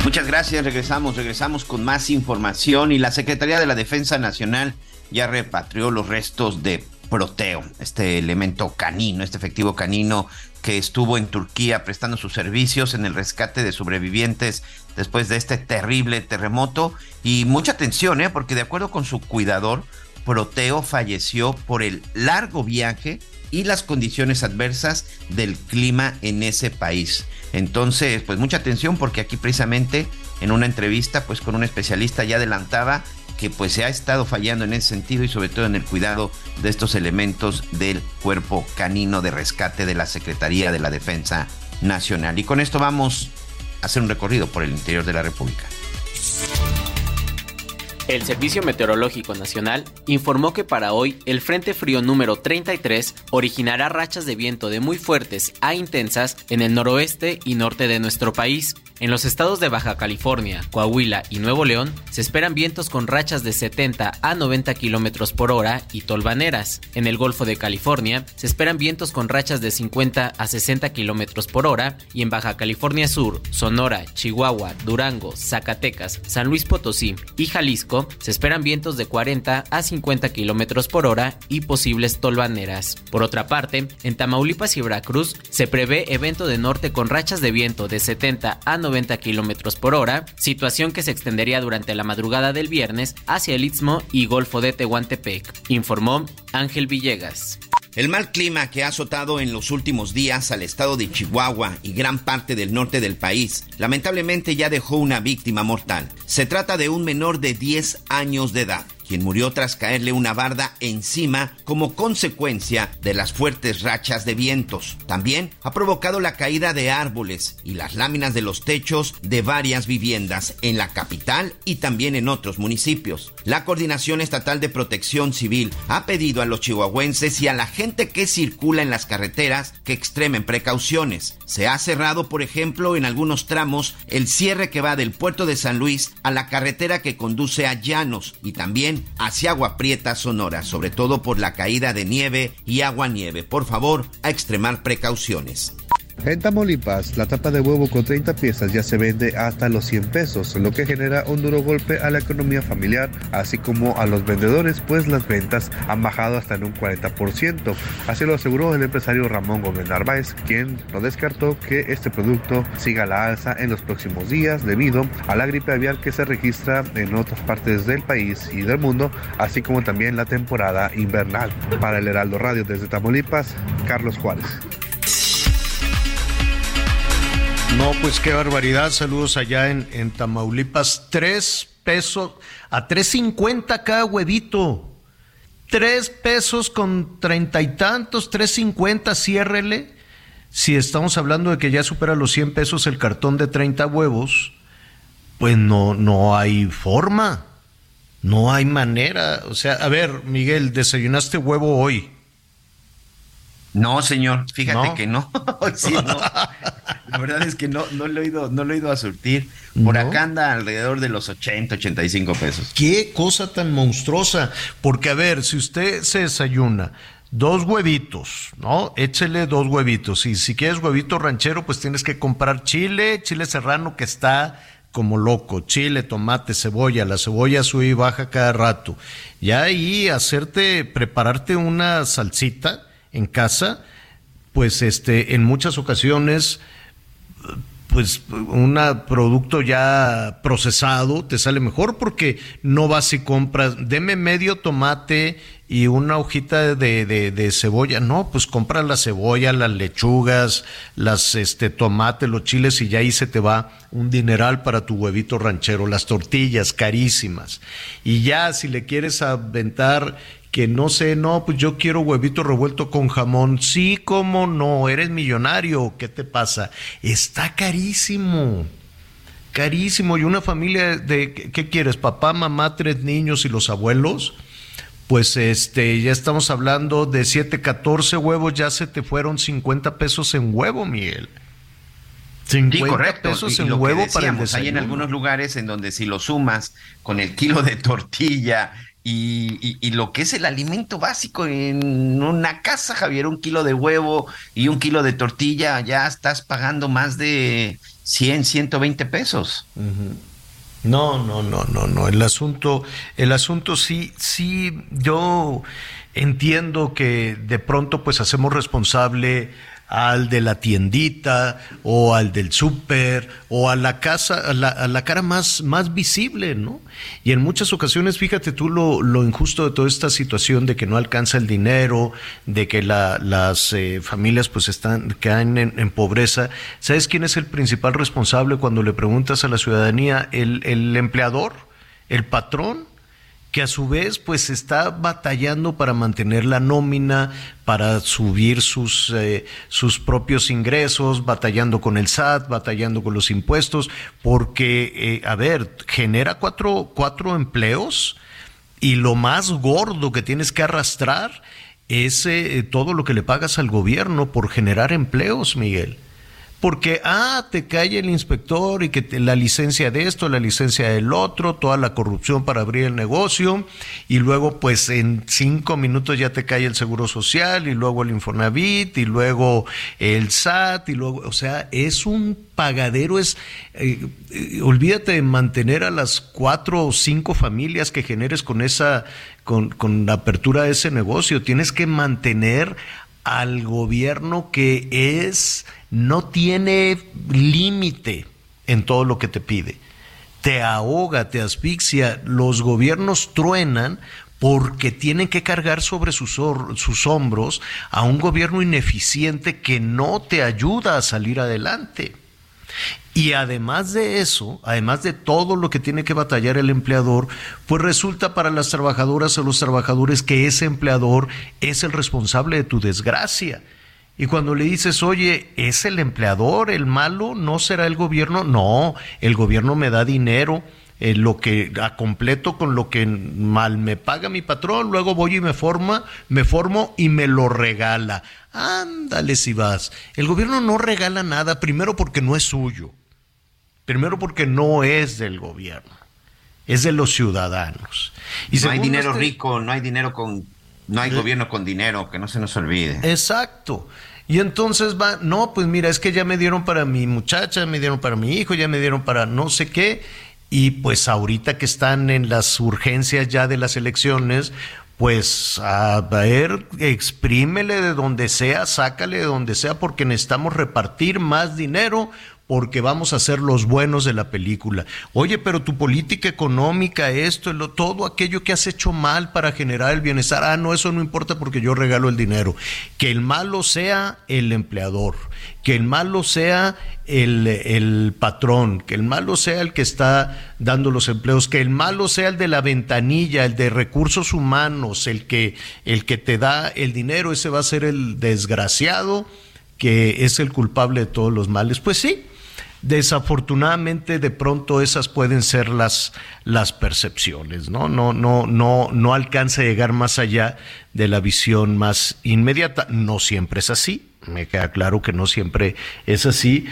Muchas gracias, regresamos, regresamos con más información y la Secretaría de la Defensa Nacional ya repatrió los restos de Proteo, este elemento canino, este efectivo canino que estuvo en Turquía prestando sus servicios en el rescate de sobrevivientes después de este terrible terremoto y mucha atención, ¿eh? porque de acuerdo con su cuidador, Proteo falleció por el largo viaje y las condiciones adversas del clima en ese país. Entonces, pues mucha atención porque aquí precisamente en una entrevista pues con un especialista ya adelantaba que pues se ha estado fallando en ese sentido y sobre todo en el cuidado de estos elementos del cuerpo canino de rescate de la Secretaría de la Defensa Nacional. Y con esto vamos a hacer un recorrido por el interior de la República. El Servicio Meteorológico Nacional informó que para hoy el Frente Frío número 33 originará rachas de viento de muy fuertes a intensas en el noroeste y norte de nuestro país. En los estados de Baja California, Coahuila y Nuevo León se esperan vientos con rachas de 70 a 90 kilómetros por hora y tolvaneras. En el Golfo de California se esperan vientos con rachas de 50 a 60 kilómetros por hora y en Baja California Sur, Sonora, Chihuahua, Durango, Zacatecas, San Luis Potosí y Jalisco se esperan vientos de 40 a 50 kilómetros por hora y posibles tolvaneras. Por otra parte, en Tamaulipas y Veracruz se prevé evento de norte con rachas de viento de 70 a 90 kilómetros por hora, situación que se extendería durante la madrugada del viernes hacia el Istmo y Golfo de Tehuantepec, informó Ángel Villegas. El mal clima que ha azotado en los últimos días al estado de Chihuahua y gran parte del norte del país, lamentablemente ya dejó una víctima mortal. Se trata de un menor de 10 años de edad. Quien murió tras caerle una barda encima como consecuencia de las fuertes rachas de vientos. También ha provocado la caída de árboles y las láminas de los techos de varias viviendas en la capital y también en otros municipios. La Coordinación Estatal de Protección Civil ha pedido a los chihuahuenses y a la gente que circula en las carreteras que extremen precauciones. Se ha cerrado, por ejemplo, en algunos tramos el cierre que va del puerto de San Luis a la carretera que conduce a Llanos y también hacia Agua Prieta, Sonora, sobre todo por la caída de nieve y agua nieve. Por favor, a extremar precauciones. En Tamaulipas, la tapa de huevo con 30 piezas ya se vende hasta los 100 pesos, lo que genera un duro golpe a la economía familiar, así como a los vendedores, pues las ventas han bajado hasta en un 40%. Así lo aseguró el empresario Ramón Gómez Narváez, quien no descartó que este producto siga la alza en los próximos días debido a la gripe aviar que se registra en otras partes del país y del mundo, así como también la temporada invernal. Para el Heraldo Radio desde Tamaulipas, Carlos Juárez. No, pues qué barbaridad. Saludos allá en, en Tamaulipas. Tres pesos, a tres cincuenta cada huevito. Tres pesos con treinta y tantos, tres cincuenta, ciérrele. Si estamos hablando de que ya supera los 100 pesos el cartón de 30 huevos, pues no, no hay forma. No hay manera. O sea, a ver, Miguel, desayunaste huevo hoy. No, señor, fíjate que no. sí, no. La verdad es que no, no lo he ido, no lo he ido a surtir. Por acá anda alrededor de los 80, 85 pesos. Qué cosa tan monstruosa. Porque, a ver, si usted se desayuna dos huevitos, ¿no? Échele dos huevitos. Y si quieres huevito ranchero, pues tienes que comprar chile, chile serrano que está como loco, chile, tomate, cebolla, la cebolla sube y baja cada rato. Y ahí hacerte, prepararte una salsita en casa, pues este, en muchas ocasiones, pues un producto ya procesado te sale mejor porque no vas y compras, deme medio tomate y una hojita de, de, cebolla. No, pues compra la cebolla, las lechugas, las este tomate, los chiles y ya ahí se te va un dineral para tu huevito ranchero, las tortillas carísimas. Y ya si le quieres aventar que no sé, no, pues yo quiero huevito revuelto con jamón. Sí, cómo no, eres millonario, ¿qué te pasa? Está carísimo. Carísimo. Y una familia de, ¿qué quieres? Papá, mamá, tres niños y los abuelos. Pues este, ya estamos hablando de 7, 14 huevos, ya se te fueron 50 pesos en huevo, Miguel. 50 pesos en huevo para el Hay en algunos lugares en donde si lo sumas con el kilo de tortilla, y, lo que es el alimento básico en una casa, Javier, un kilo de huevo y un kilo de tortilla, ya estás pagando más de 100, 120 pesos. No, no, no, no, no. El asunto, el asunto sí, sí, yo entiendo que de pronto pues hacemos responsable al de la tiendita o al del súper o a la casa, a la, cara más, más visible, ¿no? Y en muchas ocasiones, fíjate tú lo, lo injusto de toda esta situación de que no alcanza el dinero, de que las eh, familias pues están, caen en, en, pobreza. ¿Sabes quién es el principal responsable cuando le preguntas a la ciudadanía? El, el empleador, el patrón que a su vez pues está batallando para mantener la nómina, para subir sus, eh, sus propios ingresos, batallando con el SAT, batallando con los impuestos, porque, eh, a ver, genera cuatro, cuatro empleos y lo más gordo que tienes que arrastrar es eh, todo lo que le pagas al gobierno por generar empleos, Miguel porque, ah, te cae el inspector y que la licencia de esto, la licencia del otro, toda la corrupción para abrir el negocio, y luego pues en cinco minutos ya te cae el Seguro Social, y luego el Infonavit, y luego el SAT, y luego, o sea, es un pagadero, es, eh, eh, olvídate de mantener a las cuatro o cinco familias que generes con esa, con, con la apertura de ese negocio, tienes que mantener al gobierno que es no tiene límite en todo lo que te pide. Te ahoga, te asfixia, los gobiernos truenan porque tienen que cargar sobre sus, sus, hombros a un gobierno ineficiente que no te ayuda a salir adelante. Y además de eso, además de todo lo que tiene que batallar el empleador, pues resulta para las trabajadoras o los trabajadores que ese empleador es el responsable de tu desgracia. Y cuando le dices, oye, ¿es el empleador el malo? ¿No será el gobierno? No, el gobierno me da dinero, eh, lo que a completo con lo que mal me paga mi patrón, luego voy y me forma, me formo y me lo regala. Ándale si vas. El gobierno no regala nada, primero porque no es suyo. Primero porque no es del gobierno, es de los ciudadanos. Y no hay dinero este rico, no hay dinero con, no hay gobierno con dinero, que no se nos olvide. Exacto. Y entonces va, no, pues mira, es que ya me dieron para mi muchacha, me dieron para mi hijo, ya me dieron para no sé qué. Y pues ahorita que están en las urgencias ya de las elecciones, pues a ver, exprímele de donde sea, sácale de donde sea, porque necesitamos repartir más dinero porque vamos a ser los buenos de la película. Oye, pero tu política económica, esto, lo, todo aquello que has hecho mal para generar el bienestar, ah, no, eso no importa porque yo regalo el dinero. Que el malo sea el empleador, que el malo sea el, el patrón, que el malo sea el que está dando los empleos, que el malo sea el de la ventanilla, el de recursos humanos, el que, el que te da el dinero, ese va a ser el desgraciado que es el culpable de todos los males. Pues sí, desafortunadamente de pronto esas pueden ser las, las percepciones, ¿no? No, no, no, no alcanza a llegar más allá de la visión más inmediata. No siempre es así, me queda claro que no siempre es así,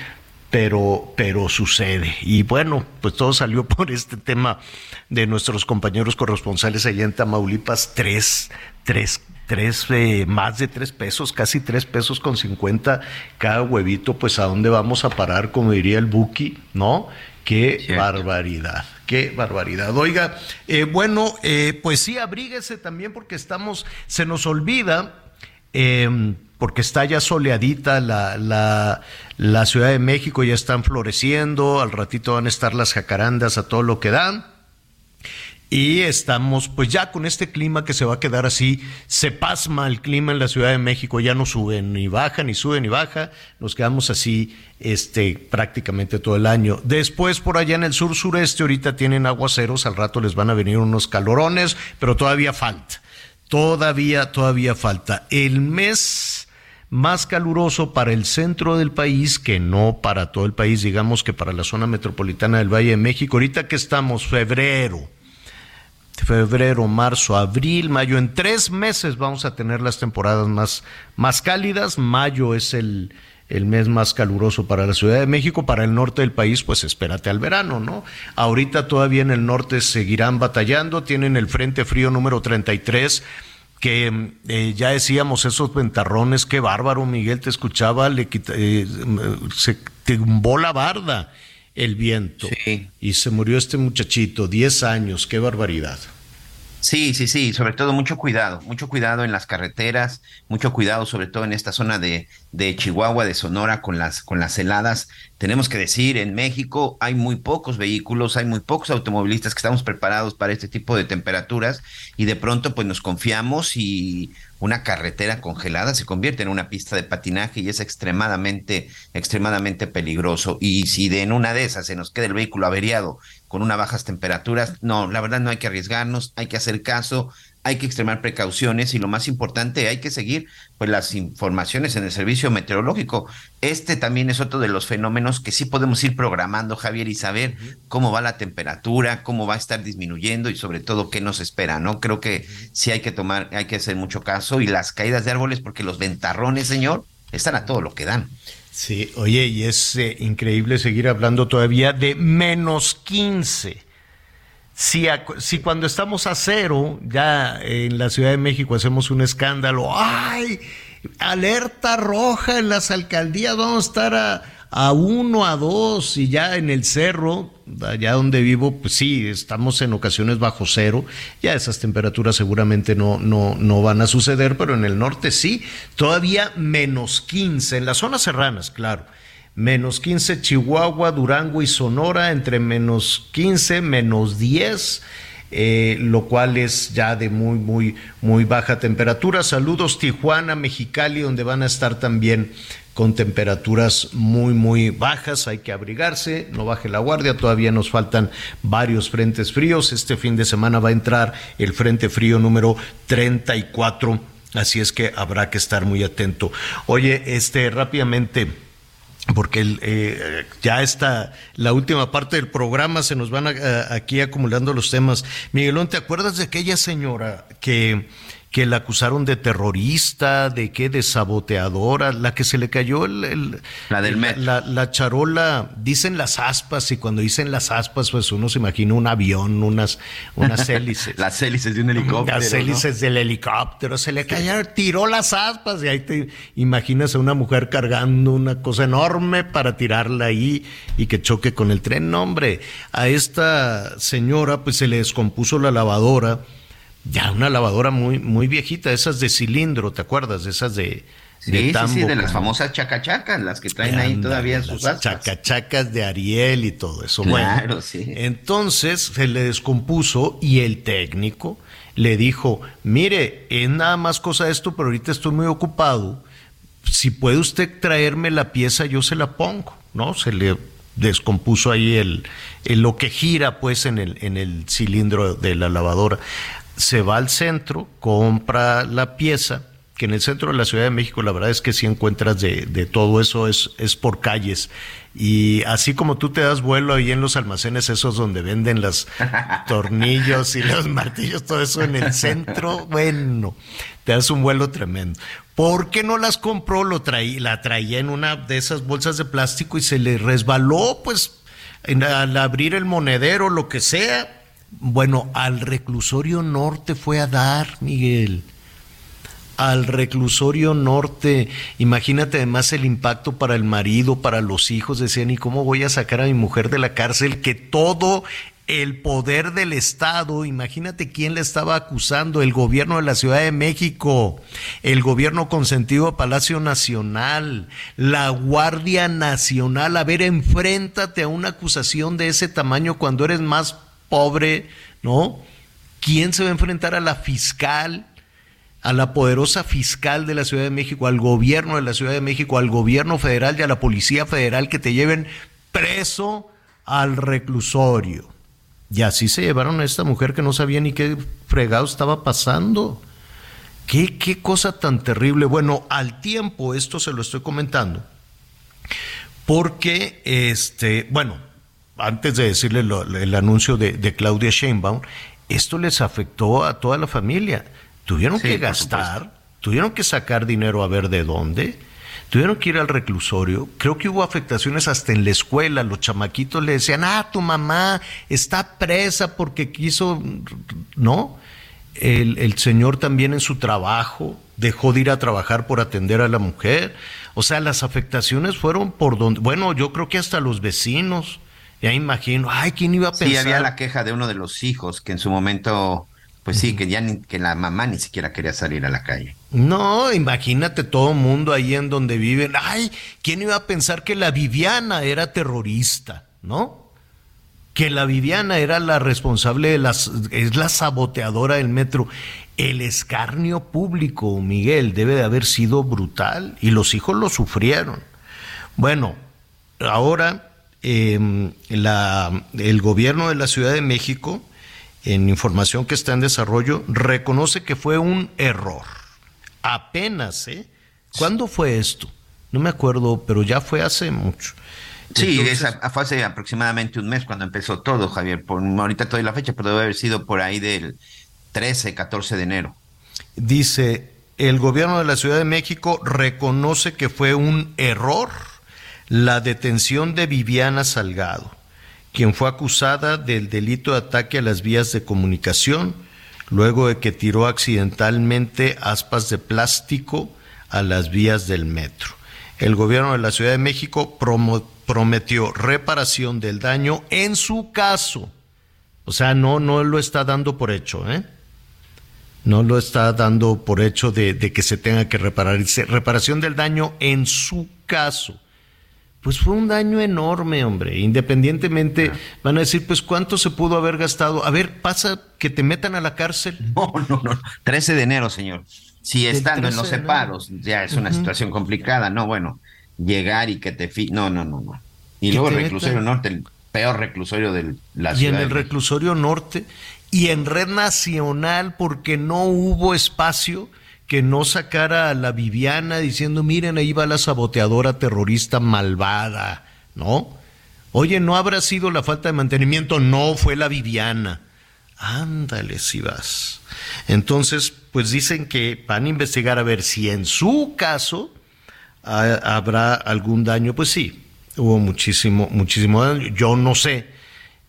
pero, pero sucede. Y bueno, pues todo salió por este tema de nuestros compañeros corresponsales allá en Tamaulipas, tres, tres tres, eh, más de tres pesos, casi tres pesos con cincuenta cada huevito, pues a dónde vamos a parar, como diría el Buki, ¿no? Qué barbaridad, qué barbaridad. Oiga, eh, bueno, eh, pues sí, abríguese también porque estamos, se nos olvida, em, porque está ya soleadita la, la, la Ciudad de México, ya están floreciendo, al ratito van a estar las jacarandas a todo lo que dan y estamos pues ya con este clima que se va a quedar así, se pasma el clima en la Ciudad de México, ya no sube ni baja, ni sube ni baja, nos quedamos así este prácticamente todo el año. Después por allá en el sur sureste ahorita tienen aguaceros, al rato les van a venir unos calorones, pero todavía falta. Todavía todavía falta. El mes más caluroso para el centro del país que no para todo el país, digamos que para la zona metropolitana del Valle de México. Ahorita que estamos febrero, febrero, marzo, abril, mayo. En tres meses vamos a tener las temporadas más, más cálidas. Mayo es el, el mes más caluroso para la Ciudad de México, para el norte del país, pues espérate al verano, ¿no? Ahorita todavía en el norte seguirán batallando, tienen el Frente Frío número 33, que eh, ya decíamos esos ventarrones, qué bárbaro, Miguel, te escuchaba, le eh, se tumbó la barda el viento. Y se murió este muchachito, 10 años, qué barbaridad. Sí, sí, sí, sobre todo mucho cuidado, mucho cuidado en las carreteras, mucho cuidado sobre todo en esta zona de, de Chihuahua, de Sonora, con las, con las heladas. Tenemos que decir, en México hay muy pocos vehículos, hay muy pocos automovilistas que estamos preparados para este tipo de temperaturas y de pronto pues nos confiamos y una carretera congelada se convierte en una pista de patinaje y es extremadamente, extremadamente peligroso. Y si de en una de esas se nos queda el vehículo averiado con unas bajas temperaturas, no, la verdad no hay que arriesgarnos, hay que hacer caso, hay que extremar precauciones y lo más importante, hay que seguir pues las informaciones en el servicio meteorológico. Este también es otro de los fenómenos que sí podemos ir programando, Javier, y saber cómo va la temperatura, cómo va a estar disminuyendo y sobre todo qué nos espera, ¿no? Creo que sí hay que tomar, hay que hacer mucho caso y las caídas de árboles porque los ventarrones, señor, están a todo lo que dan. Sí, oye, y es eh, increíble seguir hablando todavía de menos 15 si, si cuando estamos a cero, ya en la Ciudad de México hacemos un escándalo, ¡ay! Alerta roja en las alcaldías, vamos a estar a, a uno, a dos, y ya en el cerro, allá donde vivo, pues sí, estamos en ocasiones bajo cero, ya esas temperaturas seguramente no, no, no van a suceder, pero en el norte sí, todavía menos 15, en las zonas serranas, claro menos 15 Chihuahua, Durango y Sonora, entre menos 15, menos 10. Eh, lo cual es ya de muy, muy, muy baja temperatura. Saludos Tijuana, Mexicali, donde van a estar también con temperaturas muy, muy bajas. Hay que abrigarse, no baje la guardia. Todavía nos faltan varios frentes fríos. Este fin de semana va a entrar el frente frío número 34. Así es que habrá que estar muy atento. Oye, este, rápidamente porque eh, ya está la última parte del programa, se nos van aquí acumulando los temas. Miguelón, ¿te acuerdas de aquella señora que que la acusaron de terrorista, de qué, de saboteadora, la que se le cayó el, la del La, charola, dicen las aspas, y cuando dicen las aspas, pues uno se imagina un avión, unas, unas hélices. las hélices de un helicóptero. Las hélices del helicóptero, se le cayó, tiró las aspas, y ahí te imaginas a una mujer cargando una cosa enorme para tirarla ahí y que choque con el tren. No, hombre, a esta señora pues se le descompuso la lavadora ya una lavadora muy, muy viejita, esas de cilindro, ¿te acuerdas? De esas de, sí, de Sí, sí, de las famosas chacachacas, las que traen ahí todavía sus las chacachacas de Ariel y todo eso. Claro, sí. Entonces se le descompuso y el técnico le dijo, mire, es nada más cosa de esto, pero ahorita estoy muy ocupado. Si puede usted traerme la pieza, yo se la pongo, ¿no? Se le descompuso ahí el, el lo que gira pues en el, en el cilindro de la lavadora se va al centro, compra la pieza, que en el centro de la Ciudad de México la verdad es que si encuentras de, de, todo eso es, es por calles. Y así como tú te das vuelo ahí en los almacenes esos donde venden los tornillos y los martillos, todo eso en el centro, bueno, te das un vuelo tremendo. ¿Por qué no las compró? Lo traí, la traía en una de esas bolsas de plástico y se le resbaló, pues al abrir el monedero, lo que sea, bueno, al reclusorio norte fue a dar, Miguel. Al reclusorio norte, imagínate además el impacto para el marido, para los hijos, decían, ¿y cómo voy a sacar a mi mujer de la cárcel? Que todo el poder del Estado, imagínate quién le estaba acusando, el gobierno de la Ciudad de México, el gobierno consentido a Palacio Nacional, la Guardia Nacional. A ver, enfréntate a una acusación de ese tamaño cuando eres más pobre, ¿no? ¿Quién se va a enfrentar a la fiscal, a la poderosa fiscal de la Ciudad de México, al gobierno de la Ciudad de México, al gobierno federal y a la policía federal que te lleven preso al reclusorio? Y así se llevaron a esta mujer que no sabía ni qué fregado estaba pasando. ¿Qué, qué cosa tan terrible. Bueno, al tiempo, esto se lo estoy comentando, porque, este, bueno, antes de decirle el anuncio de, Claudia Sheinbaum, esto les afectó a toda la familia. Tuvieron que gastar, tuvieron que sacar dinero a ver de dónde, tuvieron que ir al reclusorio. Creo que hubo afectaciones hasta en la escuela. Los chamaquitos le decían, ah, tu mamá está presa porque quiso, ¿no? El, el señor también en su trabajo dejó de ir a trabajar por atender a la mujer. O sea, las afectaciones fueron por donde, bueno, yo creo que hasta los vecinos ya imagino, ay, ¿quién iba a pensar? Sí, había la queja de uno de los hijos que en su momento, pues sí, que ya ni, que la mamá ni siquiera quería salir a la calle. No, imagínate todo el mundo ahí en donde viven. Ay, ¿quién iba a pensar que la Viviana era terrorista, no? Que la Viviana era la responsable de las, es la saboteadora del metro. El escarnio público, Miguel, debe de haber sido brutal y los hijos lo sufrieron. Bueno, ahora eh, la, el gobierno de la Ciudad de México, en información que está en desarrollo, reconoce que fue un error. Apenas, ¿eh? ¿Cuándo fue esto? No me acuerdo, pero ya fue hace mucho. Sí, fue hace aproximadamente un mes cuando empezó todo, Javier. Por, ahorita toda la fecha, pero debe haber sido por ahí del 13, 14 de enero. Dice, el gobierno de la Ciudad de México reconoce que fue un error la detención de Viviana Salgado, quien fue acusada del delito de ataque a las vías de comunicación, luego de que tiró accidentalmente aspas de plástico a las vías del metro. El gobierno de la Ciudad de México prometió reparación del daño en su caso. O sea, no, no lo está dando por hecho, ¿eh? No lo está dando por hecho de, que se tenga que reparar. Reparación del daño en su caso pues fue un daño enorme, hombre. Independientemente, van a decir, pues cuánto se pudo haber gastado. A ver, pasa que te metan a la cárcel. No, no, no. 13 de enero, señor. Si estando en los separos ya es una situación complicada, no, bueno. llegar y que te... Fi no, no, no, no. Y luego el reclusorio norte, el peor reclusorio de la ciudad. Y en el reclusorio norte y en red nacional porque no hubo espacio que no sacara a la Viviana diciendo, miren, ahí va la saboteadora terrorista malvada, ¿no? Oye, ¿no habrá sido la falta de mantenimiento? No, fue la Viviana. Ándale, si vas. Entonces, pues dicen que van a investigar a ver si en su caso habrá algún daño. Pues sí, hubo muchísimo, muchísimo daño. Yo no sé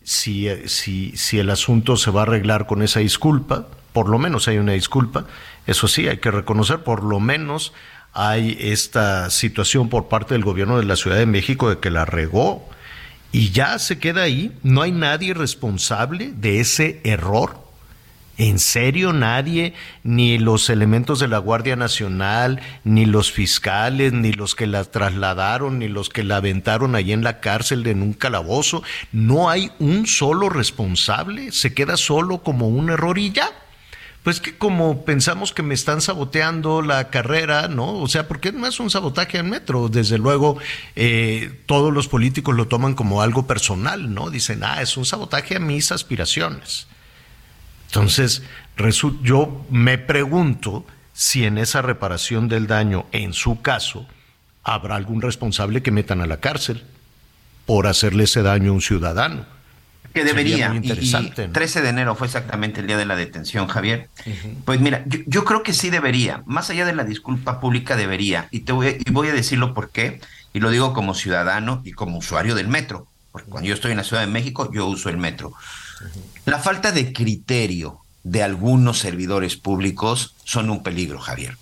si, si, si el asunto se va a arreglar con esa disculpa. Por lo menos hay una disculpa. Eso sí, hay que reconocer, por lo menos hay esta situación por parte del gobierno de la Ciudad de México de que la regó y ya se queda ahí. No hay nadie responsable de ese error. ¿En serio nadie, ni los elementos de la Guardia Nacional, ni los fiscales, ni los que la trasladaron, ni los que la aventaron allí en la cárcel en un calabozo? No hay un solo responsable, se queda solo como un error y ya. Pues que como pensamos que me están saboteando la carrera, ¿no? O sea, porque no es un sabotaje al metro. Desde luego, eh, todos los políticos lo toman como algo personal, ¿no? Dicen, ah, es un sabotaje a mis aspiraciones. Entonces, yo me pregunto si en esa reparación del daño, en su caso, habrá algún responsable que metan a la cárcel por hacerle ese daño a un ciudadano. Que debería. Y, 13 de enero fue exactamente el día de la detención, Javier. Pues mira, yo, creo que sí debería. Más allá de la disculpa pública, debería. Y, te voy, y voy a decirlo por qué. Y lo digo como ciudadano y como usuario del metro. Porque cuando yo estoy en la Ciudad de México, yo uso el metro. La falta de criterio de algunos servidores públicos son un peligro, Javier.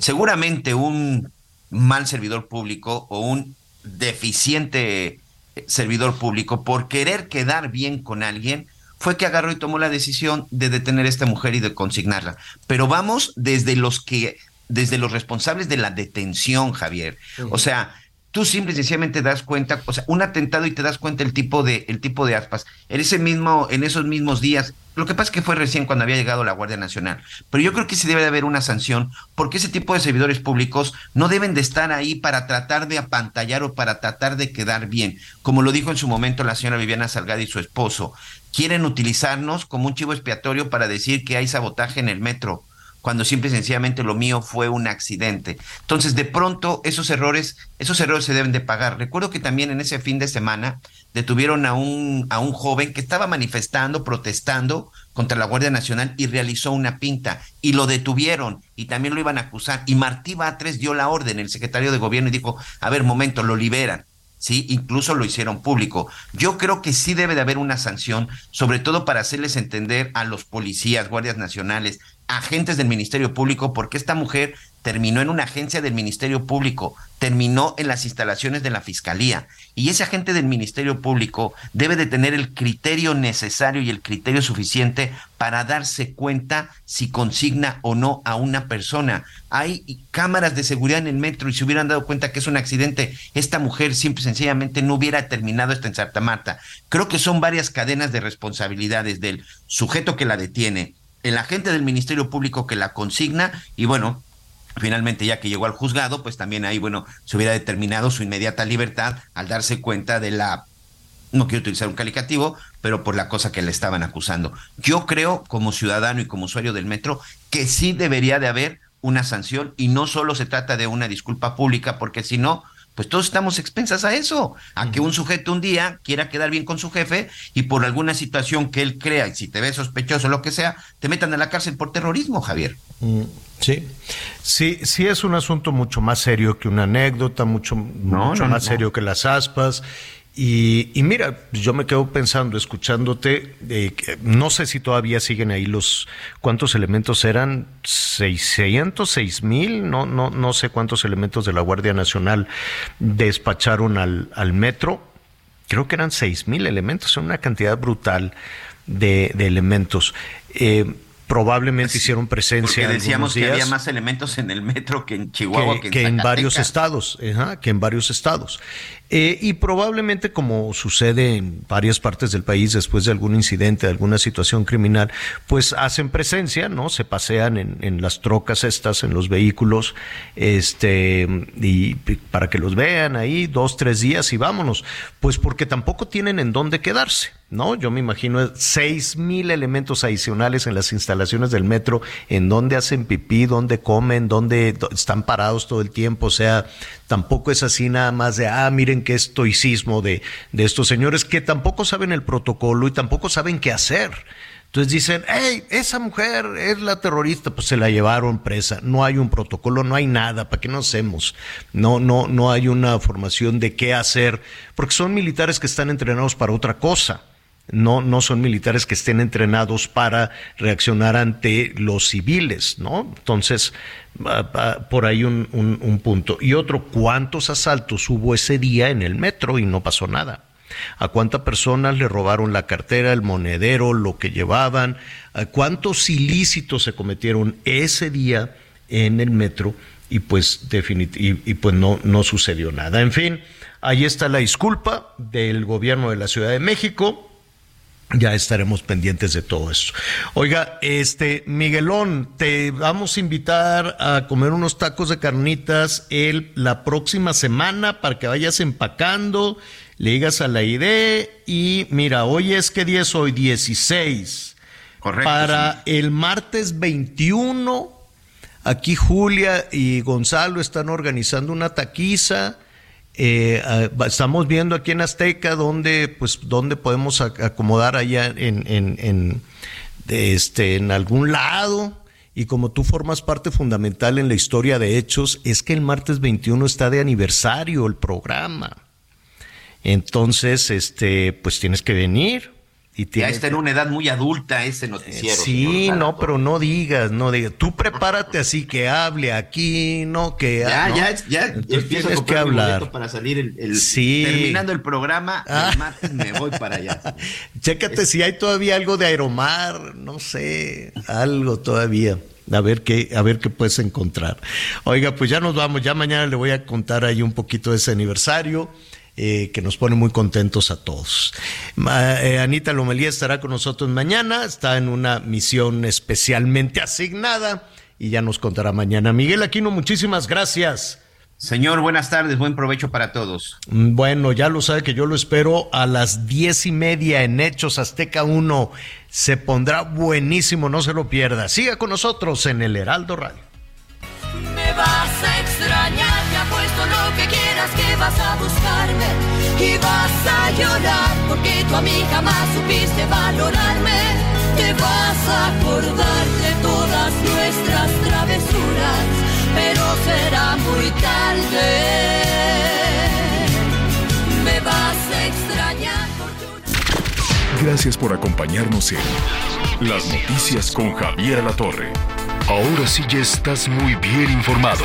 Seguramente un mal servidor público o un deficiente servidor público por querer quedar bien con alguien fue que agarró y tomó la decisión de detener a esta mujer y de consignarla. Pero vamos desde los que desde los responsables de la detención, Javier. O sea, tú simple y sencillamente das cuenta, o sea, un atentado y te das cuenta el tipo de, el tipo de aspas. En ese mismo, en esos mismos días, lo que pasa es que fue recién cuando había llegado la Guardia Nacional, pero yo creo que sí debe de haber una sanción, porque ese tipo de servidores públicos no deben de estar ahí para tratar de apantallar o para tratar de quedar bien. Como lo dijo en su momento la señora Viviana Salgado y su esposo, quieren utilizarnos como un chivo expiatorio para decir que hay sabotaje en el metro cuando simple y sencillamente lo mío fue un accidente. Entonces, de pronto, esos errores, esos errores se deben de pagar. Recuerdo que también en ese fin de semana detuvieron a un, a un joven que estaba manifestando, protestando contra la Guardia Nacional y realizó una pinta y lo detuvieron y también lo iban a acusar. Y Martí Batres dio la orden, el secretario de gobierno, y dijo, a ver, momento, lo liberan. ¿sí? Incluso lo hicieron público. Yo creo que sí debe de haber una sanción, sobre todo para hacerles entender a los policías, guardias nacionales, agentes del Ministerio Público, porque esta mujer terminó en una agencia del Ministerio Público, terminó en las instalaciones de la Fiscalía. Y ese agente del Ministerio Público debe de tener el criterio necesario y el criterio suficiente para darse cuenta si consigna o no a una persona. Hay cámaras de seguridad en el metro y se hubieran dado cuenta que es un accidente, esta mujer simple y sencillamente no hubiera terminado esto en Santa Marta. Creo que son varias cadenas de responsabilidades del sujeto que la detiene, el agente del Ministerio Público que la consigna y bueno, finalmente ya que llegó al juzgado, pues también ahí, bueno, se hubiera determinado su inmediata libertad al darse cuenta de la, no quiero utilizar un calificativo, pero por la cosa que le estaban acusando. Yo creo, como ciudadano y como usuario del metro, que sí debería de haber una sanción y no solo se trata de una disculpa pública, porque si no, pues todos estamos expensas a eso, a que un sujeto un día quiera quedar bien con su jefe y por alguna situación que él crea, y si te ve sospechoso o lo que sea, te metan a la cárcel por terrorismo, Javier. Mm, sí, sí, sí es un asunto mucho más serio que una anécdota, mucho, mucho más serio que las aspas y, mira, yo me quedo pensando, escuchándote, eh, no sé si todavía siguen ahí los, ¿cuántos elementos eran? ¿600, seis mil? No, no, no sé cuántos elementos de la Guardia Nacional despacharon al, al metro. Creo que eran seis mil elementos, una cantidad brutal de, elementos. Eh, probablemente hicieron presencia. Porque decíamos días, que había más elementos en el metro que en Chihuahua, que, que, en, que en varios estados, ajá, que en varios estados. Eh, y probablemente, como sucede en varias partes del país después de algún incidente, de alguna situación criminal, pues hacen presencia, ¿no? Se pasean en, en las trocas estas, en los vehículos, este, y para que los vean ahí dos, tres días y vámonos. Pues porque tampoco tienen en dónde quedarse. ¿no? Yo me imagino seis mil elementos adicionales en las instalaciones del metro, en donde hacen pipí, donde comen, donde están parados todo el tiempo, o sea, tampoco es así nada más de, ah, miren qué estoicismo de, de estos señores que tampoco saben el protocolo y tampoco saben qué hacer. Entonces dicen, hey, esa mujer es la terrorista, pues se la llevaron presa. No hay un protocolo, no hay nada, ¿para qué no hacemos? No, no, no hay una formación de qué hacer, porque son militares que están entrenados para otra cosa. No, no son militares que estén entrenados para reaccionar ante los civiles, ¿no? Entonces, por ahí un, un, un punto. Y otro, ¿cuántos asaltos hubo ese día en el metro y no pasó nada? a cuántas personas le robaron la cartera, el monedero, lo que llevaban, a cuántos ilícitos se cometieron ese día en el metro y pues y, y pues no, no sucedió nada. En fin, ahí está la disculpa del gobierno de la Ciudad de México ya estaremos pendientes de todo esto. Oiga, este Miguelón, te vamos a invitar a comer unos tacos de carnitas el, la próxima semana para que vayas empacando, le digas a la idea y mira, hoy es que día es hoy 16. Correcto. Para el martes 21 aquí Julia y Gonzalo están organizando una taquiza eh, estamos viendo aquí en Azteca dónde, pues, dónde podemos acomodar allá en, en, en, este, en algún lado. Y como tú formas parte fundamental en la historia de hechos, es que el martes 21 está de aniversario el programa. Entonces, este, pues tienes que venir. Y ya está en una edad muy adulta ese noticiero. Sí, no, pero no digas, no digas. Tú prepárate así que hable aquí, no que. Ya, ¿no? ya, ya. Empiezo a que hablar. para salir el, el sí. terminando el programa. Ah. El martes me voy para allá. Chécate es... si hay todavía algo de Aeromar, no sé, algo todavía. A ver qué, a ver qué puedes encontrar. Oiga, pues ya nos vamos. Ya mañana le voy a contar ahí un poquito de ese aniversario. Eh, que nos pone muy contentos a todos. Eh, Anita Lomelía estará con nosotros mañana, está en una misión especialmente asignada y ya nos contará mañana. Miguel Aquino, muchísimas gracias. Señor, buenas tardes, buen provecho para todos. Mm, bueno, ya lo sabe que yo lo espero a las diez y media en Hechos Azteca 1. Se pondrá buenísimo, no se lo pierda. Siga con nosotros en el Heraldo Radio. Me vas a extrañar, me apuesto lo que quieras vas a buscarme y vas a llorar porque tú a mí jamás supiste valorarme. Te vas a acordar de todas nuestras travesuras, pero será muy tarde. Me vas a extrañar. Gracias por acompañarnos en Las Noticias con Javier La Torre. Ahora sí ya estás muy bien informado.